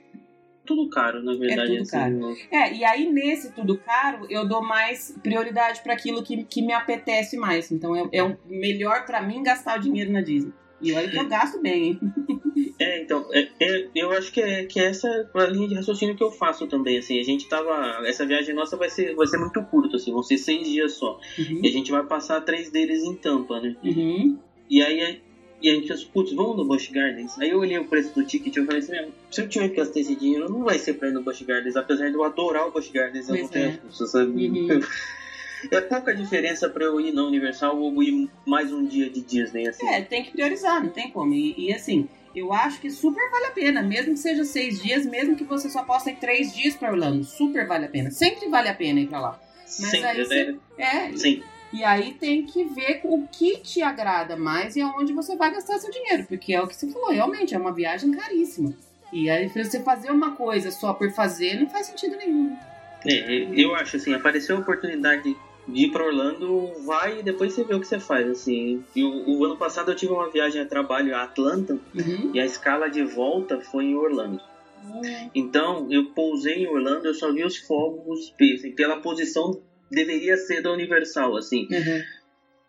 Tudo caro, na verdade. tudo assim, caro. né? É, e aí nesse tudo caro, eu dou mais prioridade para aquilo que, que me apetece mais. Então é, é melhor para mim gastar o dinheiro na Disney. E olha que eu gasto bem, hein? É, então, é- é- eu acho que é, que essa é a linha de raciocínio que eu faço também, assim, a gente tava, essa viagem nossa vai ser, vai ser muito curta, assim, vão ser seis dias só, Uhum. e a gente vai passar três deles em Tampa, né, Uhum. e aí, e a gente pensou, putz, vamos no Busch Gardens, aí eu olhei o preço do ticket e eu falei assim, "Meu, se eu tiver que gastar esse dinheiro, não vai ser pra ir no Busch Gardens, apesar de eu adorar o Busch Gardens, eu Pois não tenho é. as sabe, Uhum. é pouca diferença para eu ir na Universal ou ir mais um dia de Disney, assim. É, tem que priorizar, não tem como. E, e assim, eu acho que super vale a pena, mesmo que seja seis dias, mesmo que você só possa ir três dias para Orlando, super vale a pena. Sempre vale a pena ir para lá. Mas Sempre, aí você, é, Sim. E aí tem que ver o que te agrada mais e aonde você vai gastar seu dinheiro, porque é o que você falou, realmente é uma viagem caríssima. E aí você fazer uma coisa só por fazer não faz sentido nenhum. É, eu acho assim, apareceu a oportunidade de ir para Orlando, vai e depois você vê o que você faz, assim. E o, ano passado eu tive uma viagem a trabalho a Atlanta uhum. e a escala de volta foi em Orlando. Uhum. Então, eu pousei em Orlando, eu só vi os fogos, assim, pela posição deveria ser da Universal, assim. Uhum.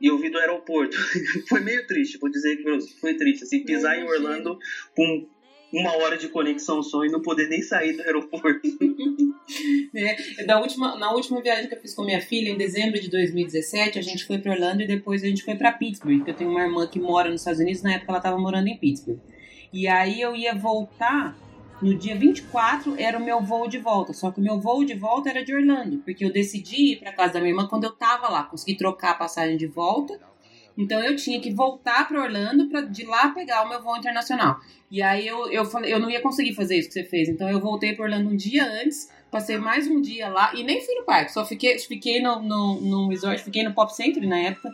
E eu vi do aeroporto. foi meio triste, vou dizer que foi triste. Assim, pisar em Orlando com uma hora de conexão só e não poder nem sair do aeroporto. é, da última, na última viagem que eu fiz com minha filha, em dezembro de 2017, a gente foi para Orlando e depois a gente foi para Pittsburgh, porque eu tenho uma irmã que mora nos Estados Unidos, na época ela estava morando em Pittsburgh. E aí eu ia voltar no dia 24 era o meu voo de volta, só que o meu voo de volta era de Orlando, porque eu decidi ir para casa da minha irmã quando eu tava lá, consegui trocar a passagem de volta. Então eu tinha que voltar para Orlando para de lá pegar o meu voo internacional. E aí eu, eu falei, eu não ia conseguir fazer isso que você fez. Então eu voltei para Orlando um dia antes, passei mais um dia lá e nem fui no parque, só fiquei, fiquei no, no, no resort, fiquei no Pop Center na época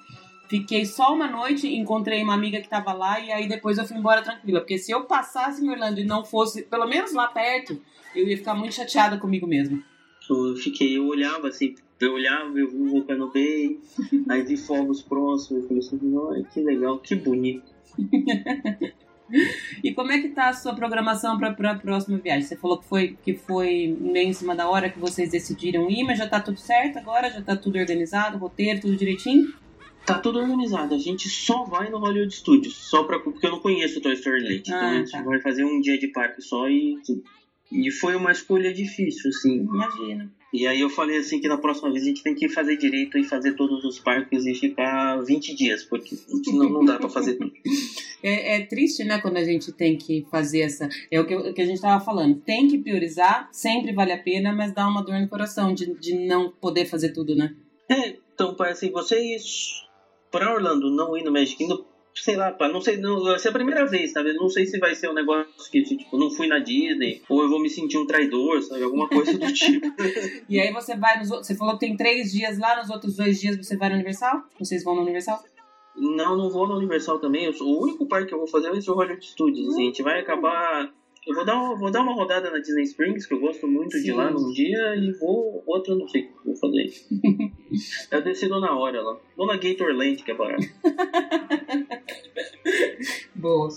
Fiquei só uma noite, encontrei uma amiga que tava lá e aí depois eu fui embora tranquila. Porque se eu passasse em Orlando e não fosse, pelo menos lá perto, eu ia ficar muito chateada comigo mesmo. Eu fiquei, eu olhava assim, eu olhava, eu vi o Vulcano Bay, aí vi fogos próximos, eu falei assim, olha que legal, que bonito. e como é que tá a sua programação para a próxima viagem? Você falou que foi que foi meio em cima da hora que vocês decidiram ir, mas já tá tudo certo agora? Já tá tudo organizado, roteiro, tudo direitinho? Tá tudo organizado. A gente só vai no Hollywood Studios. Só pra, porque eu não conheço o Toy Story Land. Ah, então a gente tá. vai fazer um dia de parque só e. E foi uma escolha difícil, assim. Imagina. E aí eu falei assim que na próxima vez a gente tem que fazer direito e fazer todos os parques e ficar 20 dias, porque não, não dá para fazer tudo. É, é, triste, né, quando a gente tem que fazer essa. É o que, o que a gente estava falando. Tem que priorizar, sempre vale a pena, mas dá uma dor no coração de, de não poder fazer tudo, né? É, então parece assim, vocês para Orlando não ir no Magic Kingdom, sei lá, não sei, não, vai ser a primeira vez, sabe? Não sei se vai ser um negócio que, tipo, não fui na Disney, ou eu vou me sentir um traidor, sabe? Alguma coisa do tipo. e aí você vai nos Você falou que tem três dias lá, nos outros dois dias você vai no Universal? Vocês vão no Universal? Não, não vou no Universal também. O único parque que eu vou fazer ser o Hollywood Studios. Assim, a gente vai acabar eu vou dar, uma, vou dar uma rodada na Disney Springs, que eu gosto muito Sim. de lá num dia, e vou. Outro não sei o que vou fazer. eu decido na hora lá. Vou na Gatorland, que é barato. Boa.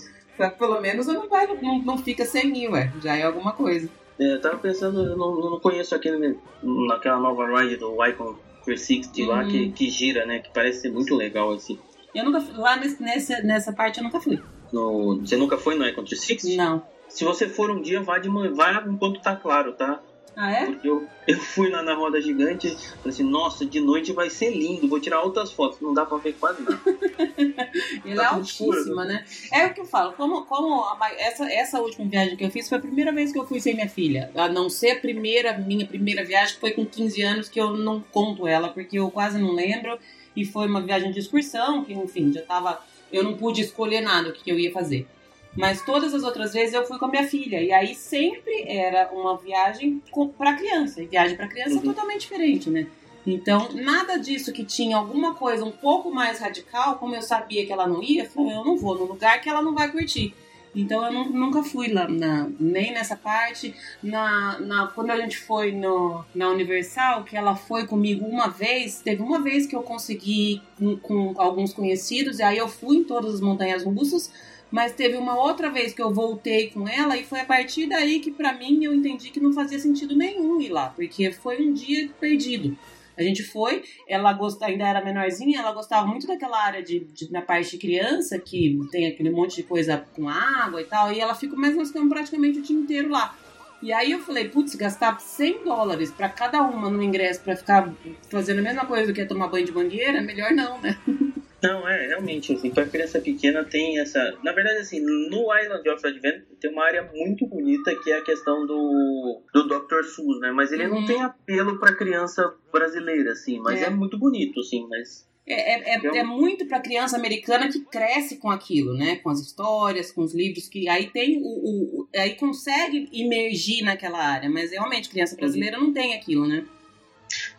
Pelo menos não, vai, não, não fica sem mil, ué. Já é alguma coisa. É, eu tava pensando, eu não, eu não conheço aquele, naquela nova ride do Icon 360 uhum. lá que, que gira, né? Que parece ser muito legal assim. Eu nunca lá nesse, nessa, nessa parte eu nunca fui. No, você nunca foi no Icon 360? Não. Se você for um dia, vá de manhã, vá enquanto tá claro, tá? Ah, é? Porque eu, eu fui lá na roda gigante falei assim, nossa, de noite vai ser lindo, vou tirar outras fotos, não dá pra ver quase nada. Ele tá é altíssima, né? É o que eu falo, como, como a, essa, essa última viagem que eu fiz foi a primeira vez que eu fui sem minha filha. A não ser a primeira, minha primeira viagem, que foi com 15 anos, que eu não conto ela, porque eu quase não lembro. E foi uma viagem de excursão, que enfim, já tava. Eu não pude escolher nada o que eu ia fazer. Mas todas as outras vezes eu fui com a minha filha. E aí sempre era uma viagem para criança. E viagem para criança é uhum. é totalmente diferente, né? Então, nada disso que tinha alguma coisa um pouco mais radical, como eu sabia que ela não ia, eu falei, eu não vou no lugar que ela não vai curtir. Então eu nunca fui lá na, nem nessa parte. Na, na, quando a gente foi no, na Universal, que ela foi comigo uma vez, teve uma vez que eu consegui com, com alguns conhecidos, e aí eu fui em todas as montanhas russas mas teve uma outra vez que eu voltei com ela e foi a partir daí que para mim eu entendi que não fazia sentido nenhum ir lá, porque foi um dia perdido. A gente foi, ela gost... ainda era menorzinha, ela gostava muito daquela área de, de, na parte de criança, que tem aquele monte de coisa com água e tal, e ela ficou, mas nós ficamos praticamente o dia inteiro lá. E aí eu falei, putz, gastar 100 dólares para cada uma no ingresso para ficar fazendo a mesma coisa do que é tomar banho de mangueira, melhor não, né? Não, é, realmente, assim, para criança pequena tem essa. Na verdade, assim, no Island of Adventure tem uma área muito bonita que é a questão do, do Dr. Seuss, né? Mas ele uhum. não tem apelo para criança brasileira, assim, mas é. é muito bonito, assim, mas. É, é, é, é muito para criança americana que cresce com aquilo, né? Com as histórias, com os livros, que aí tem o, o, aí consegue imergir naquela área, mas realmente criança brasileira não tem aquilo, né?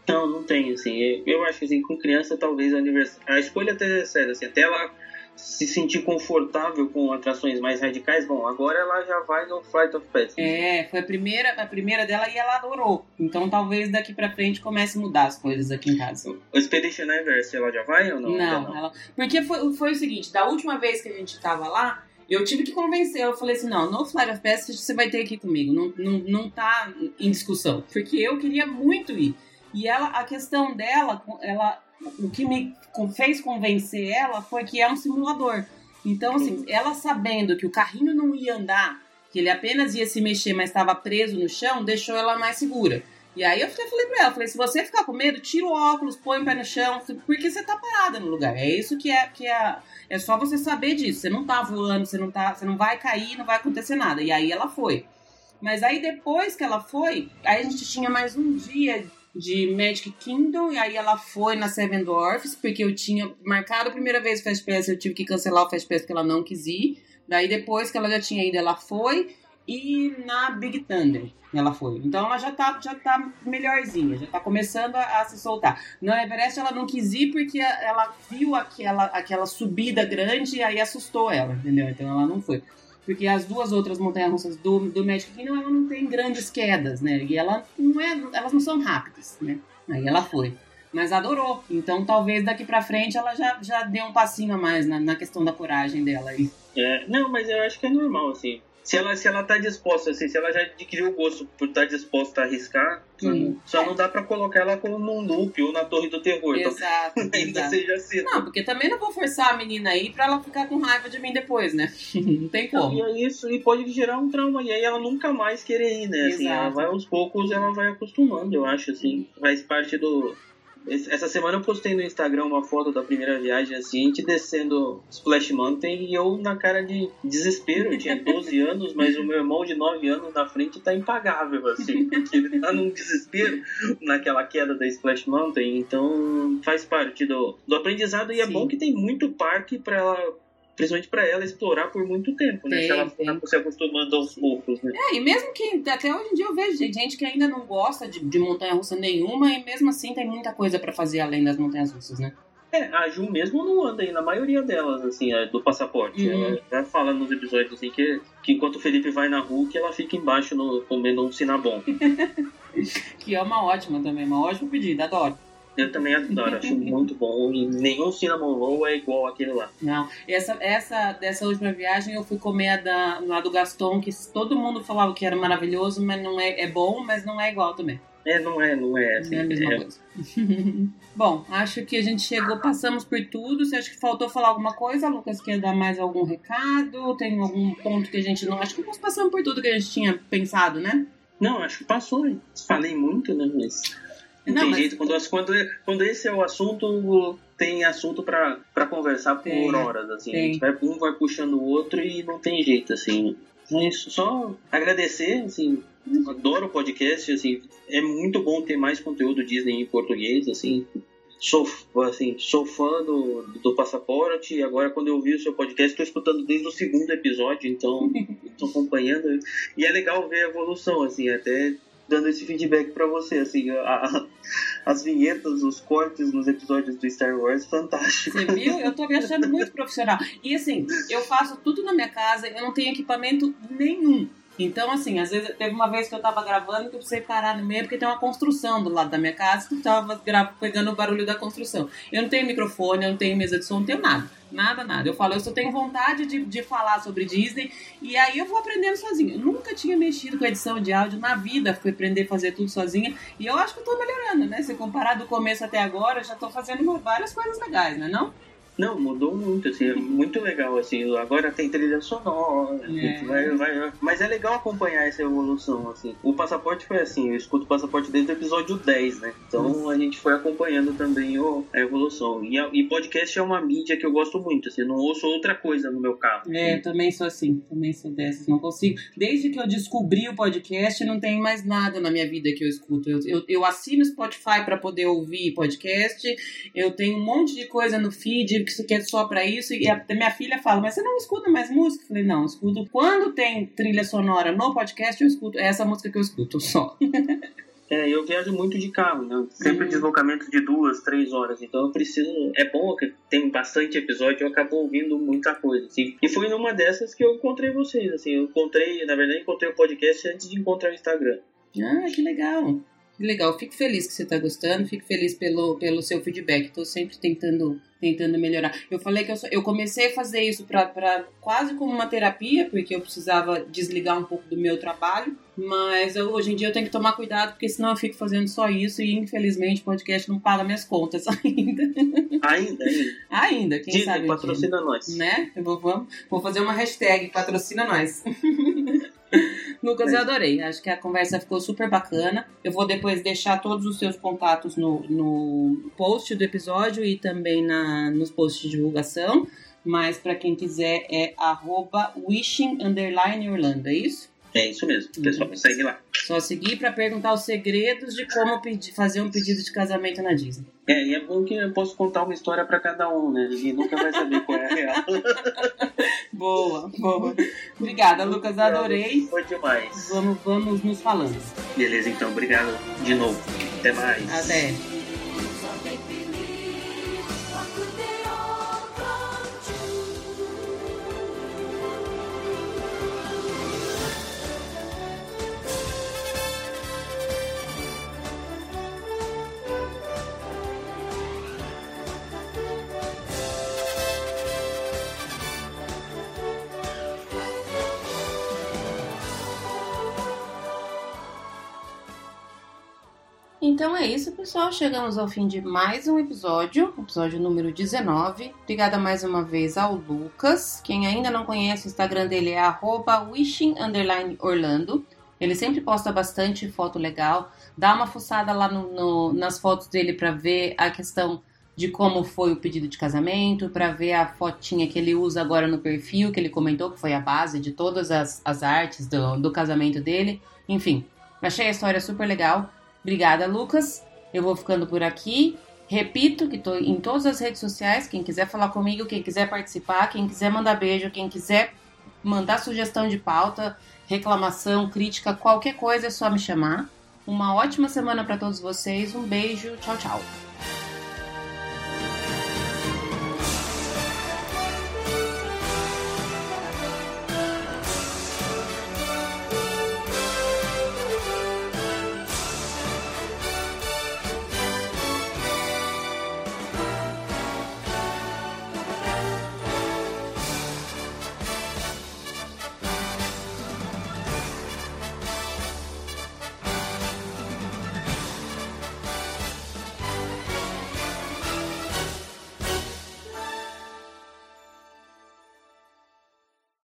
Não, não tem, assim. Eu acho que assim, com criança talvez a, univers... a escolha até é séria, assim, até ela se sentir confortável com atrações mais radicais, bom, agora ela já vai no Flight of Pets. É, foi a primeira, a primeira dela e ela adorou. Então talvez daqui pra frente comece a mudar as coisas aqui em casa. O Expedition Everest, ela já vai ou não? Não, não. Ela... porque foi, foi o seguinte, da última vez que a gente tava lá, eu tive que convencer. Eu falei assim: não, no Flight of Passage você vai ter aqui comigo. Não, não, não tá em discussão. Porque eu queria muito ir. E ela, a questão dela, ela, o que me fez convencer ela foi que é um simulador. Então, assim, ela sabendo que o carrinho não ia andar, que ele apenas ia se mexer, mas estava preso no chão, deixou ela mais segura. E aí eu falei pra ela, falei, se você ficar com medo, tira o óculos, põe o pé no chão, porque você tá parada no lugar. É isso que é que é, é só você saber disso. Você não tá voando, você não tá, você não vai cair, não vai acontecer nada. E aí ela foi. Mas aí depois que ela foi, aí a gente tinha mais um dia de Magic Kingdom, e aí ela foi na Seven Dwarfs, porque eu tinha marcado a primeira vez o Fast Pass, eu tive que cancelar o Fast Pass porque ela não quis ir. Daí depois que ela já tinha ido, ela foi. E na Big Thunder ela foi. Então ela já tá, já tá melhorzinha, já tá começando a, a se soltar. No Everest ela não quis ir porque ela viu aquela, aquela subida grande e aí assustou ela, entendeu? Então ela não foi. Porque as duas outras montanhas russas do, do Magic Kingdom, ela não tem grandes quedas, né? E ela não é, elas não são rápidas, né? Aí ela foi. Mas adorou. Então talvez daqui pra frente ela já, já dê um passinho a mais na, na questão da coragem dela aí. É, não, mas eu acho que é normal, assim se ela, se ela tá disposta, assim, se ela já adquiriu o gosto por estar tá disposta a arriscar, Sim. só não dá pra colocar ela como num loop ou na torre do terror. Exato. Então, ainda exato. seja assim. Não, porque também não vou forçar a menina aí pra ela ficar com raiva de mim depois, né? não tem como. e é isso, e pode gerar um trauma, e aí ela nunca mais querer ir, né? Assim, ela vai aos poucos, ela vai acostumando, eu acho, assim. Faz parte do, essa semana eu postei no Instagram uma foto da primeira viagem, assim, a gente descendo Splash Mountain e eu na cara de desespero. Eu tinha 12 anos, mas o meu irmão de 9 anos na frente tá impagável, assim, porque ele tá num desespero naquela queda da Splash Mountain. Então faz parte do, do aprendizado e é bom que tem muito parque para ela principalmente para ela explorar por muito tempo, né? Tem, se ela for se acostumando aos poucos, né? É, e mesmo que até hoje em dia eu vejo gente que ainda não gosta de, de montanha russa nenhuma e mesmo assim tem muita coisa para fazer além das montanhas russas, né? É, a Ju mesmo não anda aí na maioria delas, assim, do passaporte. Uhum. Ela já fala nos episódios, assim, que, que enquanto o Felipe vai na rua, que ela fica embaixo no, comendo um sinabom. que é uma ótima também, uma ótima pedida, adoro. Eu também adoro, acho muito bom. E nenhum cinnamon roll é igual aquele lá. Não, essa, essa dessa última viagem eu fui comer a da, lá do Gaston, que todo mundo falava que era maravilhoso, mas não é, é bom, mas não é igual também. É, não é, não é. Assim, não é a mesma é. coisa. bom, acho que a gente chegou, passamos por tudo. Você acha que faltou falar alguma coisa, Lucas? Quer dar mais algum recado? Tem algum ponto que a gente não. Acho que nós passamos por tudo que a gente tinha pensado, né? Não, acho que passou. Falei muito, né? Mas não, tem mas... jeito. Quando, quando, quando esse é o assunto, tem assunto para conversar por tem, horas, assim. Tem. Vai, um vai puxando o outro e não tem jeito, assim. Isso, só agradecer, assim, adoro o podcast, assim, é muito bom ter mais conteúdo Disney em português, assim. Sou, assim, sou fã do, do Passaporte e agora quando eu vi o seu podcast estou escutando desde o segundo episódio, então estou acompanhando. E é legal ver a evolução, assim, até dando esse feedback para você, assim, a, a, as vinhetas, os cortes nos episódios do Star Wars, fantástico. Você viu? Eu tô me achando muito profissional. E assim, eu faço tudo na minha casa, eu não tenho equipamento nenhum. Então, assim, às vezes teve uma vez que eu tava gravando que eu precisei parar no meio porque tem uma construção do lado da minha casa que eu tava pegando o barulho da construção. Eu não tenho microfone, eu não tenho mesa de som, não tenho nada. Nada, nada. Eu falo, eu só tenho vontade de, de falar sobre Disney e aí eu vou aprendendo sozinha. Eu nunca tinha mexido com edição de áudio na vida, fui aprender a fazer tudo sozinha e eu acho que eu tô melhorando, né? Se comparar do começo até agora, eu já tô fazendo várias coisas legais, né não? Não, mudou muito, assim, é muito legal, assim, agora tem trilha sonora, é. vai, vai, mas é legal acompanhar essa evolução, assim. O Passaporte foi assim, eu escuto o Passaporte desde o episódio 10, né? Então a gente foi acompanhando também o, a evolução. E, a, e, podcast é uma mídia que eu gosto muito, assim, não ouço outra coisa no meu carro. É, eu também sou assim, também sou dessas, não consigo. Desde que eu descobri o podcast, não tem mais nada na minha vida que eu escuto. Eu, eu, eu assino Spotify para poder ouvir podcast, eu tenho um monte de coisa no feed que isso quer só para isso. E a minha filha fala, mas você não escuta mais música? Eu falei, não, escuto. Quando tem trilha sonora no podcast, eu escuto. É essa música que eu escuto só. É, eu viajo muito de carro, né? Sempre uhum. deslocamento de duas, três horas. Então eu preciso. É bom que tem bastante episódio, eu acabo ouvindo muita coisa. Assim. E foi numa dessas que eu encontrei vocês. Assim, eu encontrei, na verdade, encontrei o podcast antes de encontrar o Instagram. Ah, que legal. Legal, fico feliz que você está gostando, fico feliz pelo, pelo seu feedback. Estou sempre tentando tentando melhorar. Eu falei que eu, eu comecei a fazer isso para quase como uma terapia, porque eu precisava desligar um pouco do meu trabalho, mas eu, hoje em dia eu tenho que tomar cuidado, porque senão eu fico fazendo só isso e infelizmente o podcast não paga minhas contas ainda. Ainda, ainda. quem Disney, sabe? patrocina nós. Né? Eu vou, vou fazer uma hashtag, patrocina nós. Lucas, eu adorei. Acho que a conversa ficou super bacana. Eu vou depois deixar todos os seus contatos no, no post do episódio e também na, nos posts de divulgação. Mas para quem quiser é arroba wishing Orlando, é isso? É isso mesmo, pessoal segue lá. Só seguir para perguntar os segredos de como pedir, fazer um pedido de casamento na Disney. É, e é bom que eu posso contar uma história para cada um, né? Ninguém nunca vai saber qual é a real. boa, boa. Obrigada, Lucas, adorei. Foi demais. Vamos, vamos nos falando. Beleza, então, obrigado de novo. Até mais. Até. Pessoal. Chegamos ao fim de mais um episódio, episódio número 19. Obrigada mais uma vez ao Lucas. Quem ainda não conhece, o Instagram dele é wishing_orlando. Ele sempre posta bastante foto legal. Dá uma fuçada lá no, no, nas fotos dele para ver a questão de como foi o pedido de casamento, para ver a fotinha que ele usa agora no perfil, que ele comentou que foi a base de todas as, as artes do, do casamento dele. Enfim, achei a história super legal. Obrigada, Lucas. Eu vou ficando por aqui. Repito que estou em todas as redes sociais. Quem quiser falar comigo, quem quiser participar, quem quiser mandar beijo, quem quiser mandar sugestão de pauta, reclamação, crítica, qualquer coisa é só me chamar. Uma ótima semana para todos vocês. Um beijo. Tchau, tchau.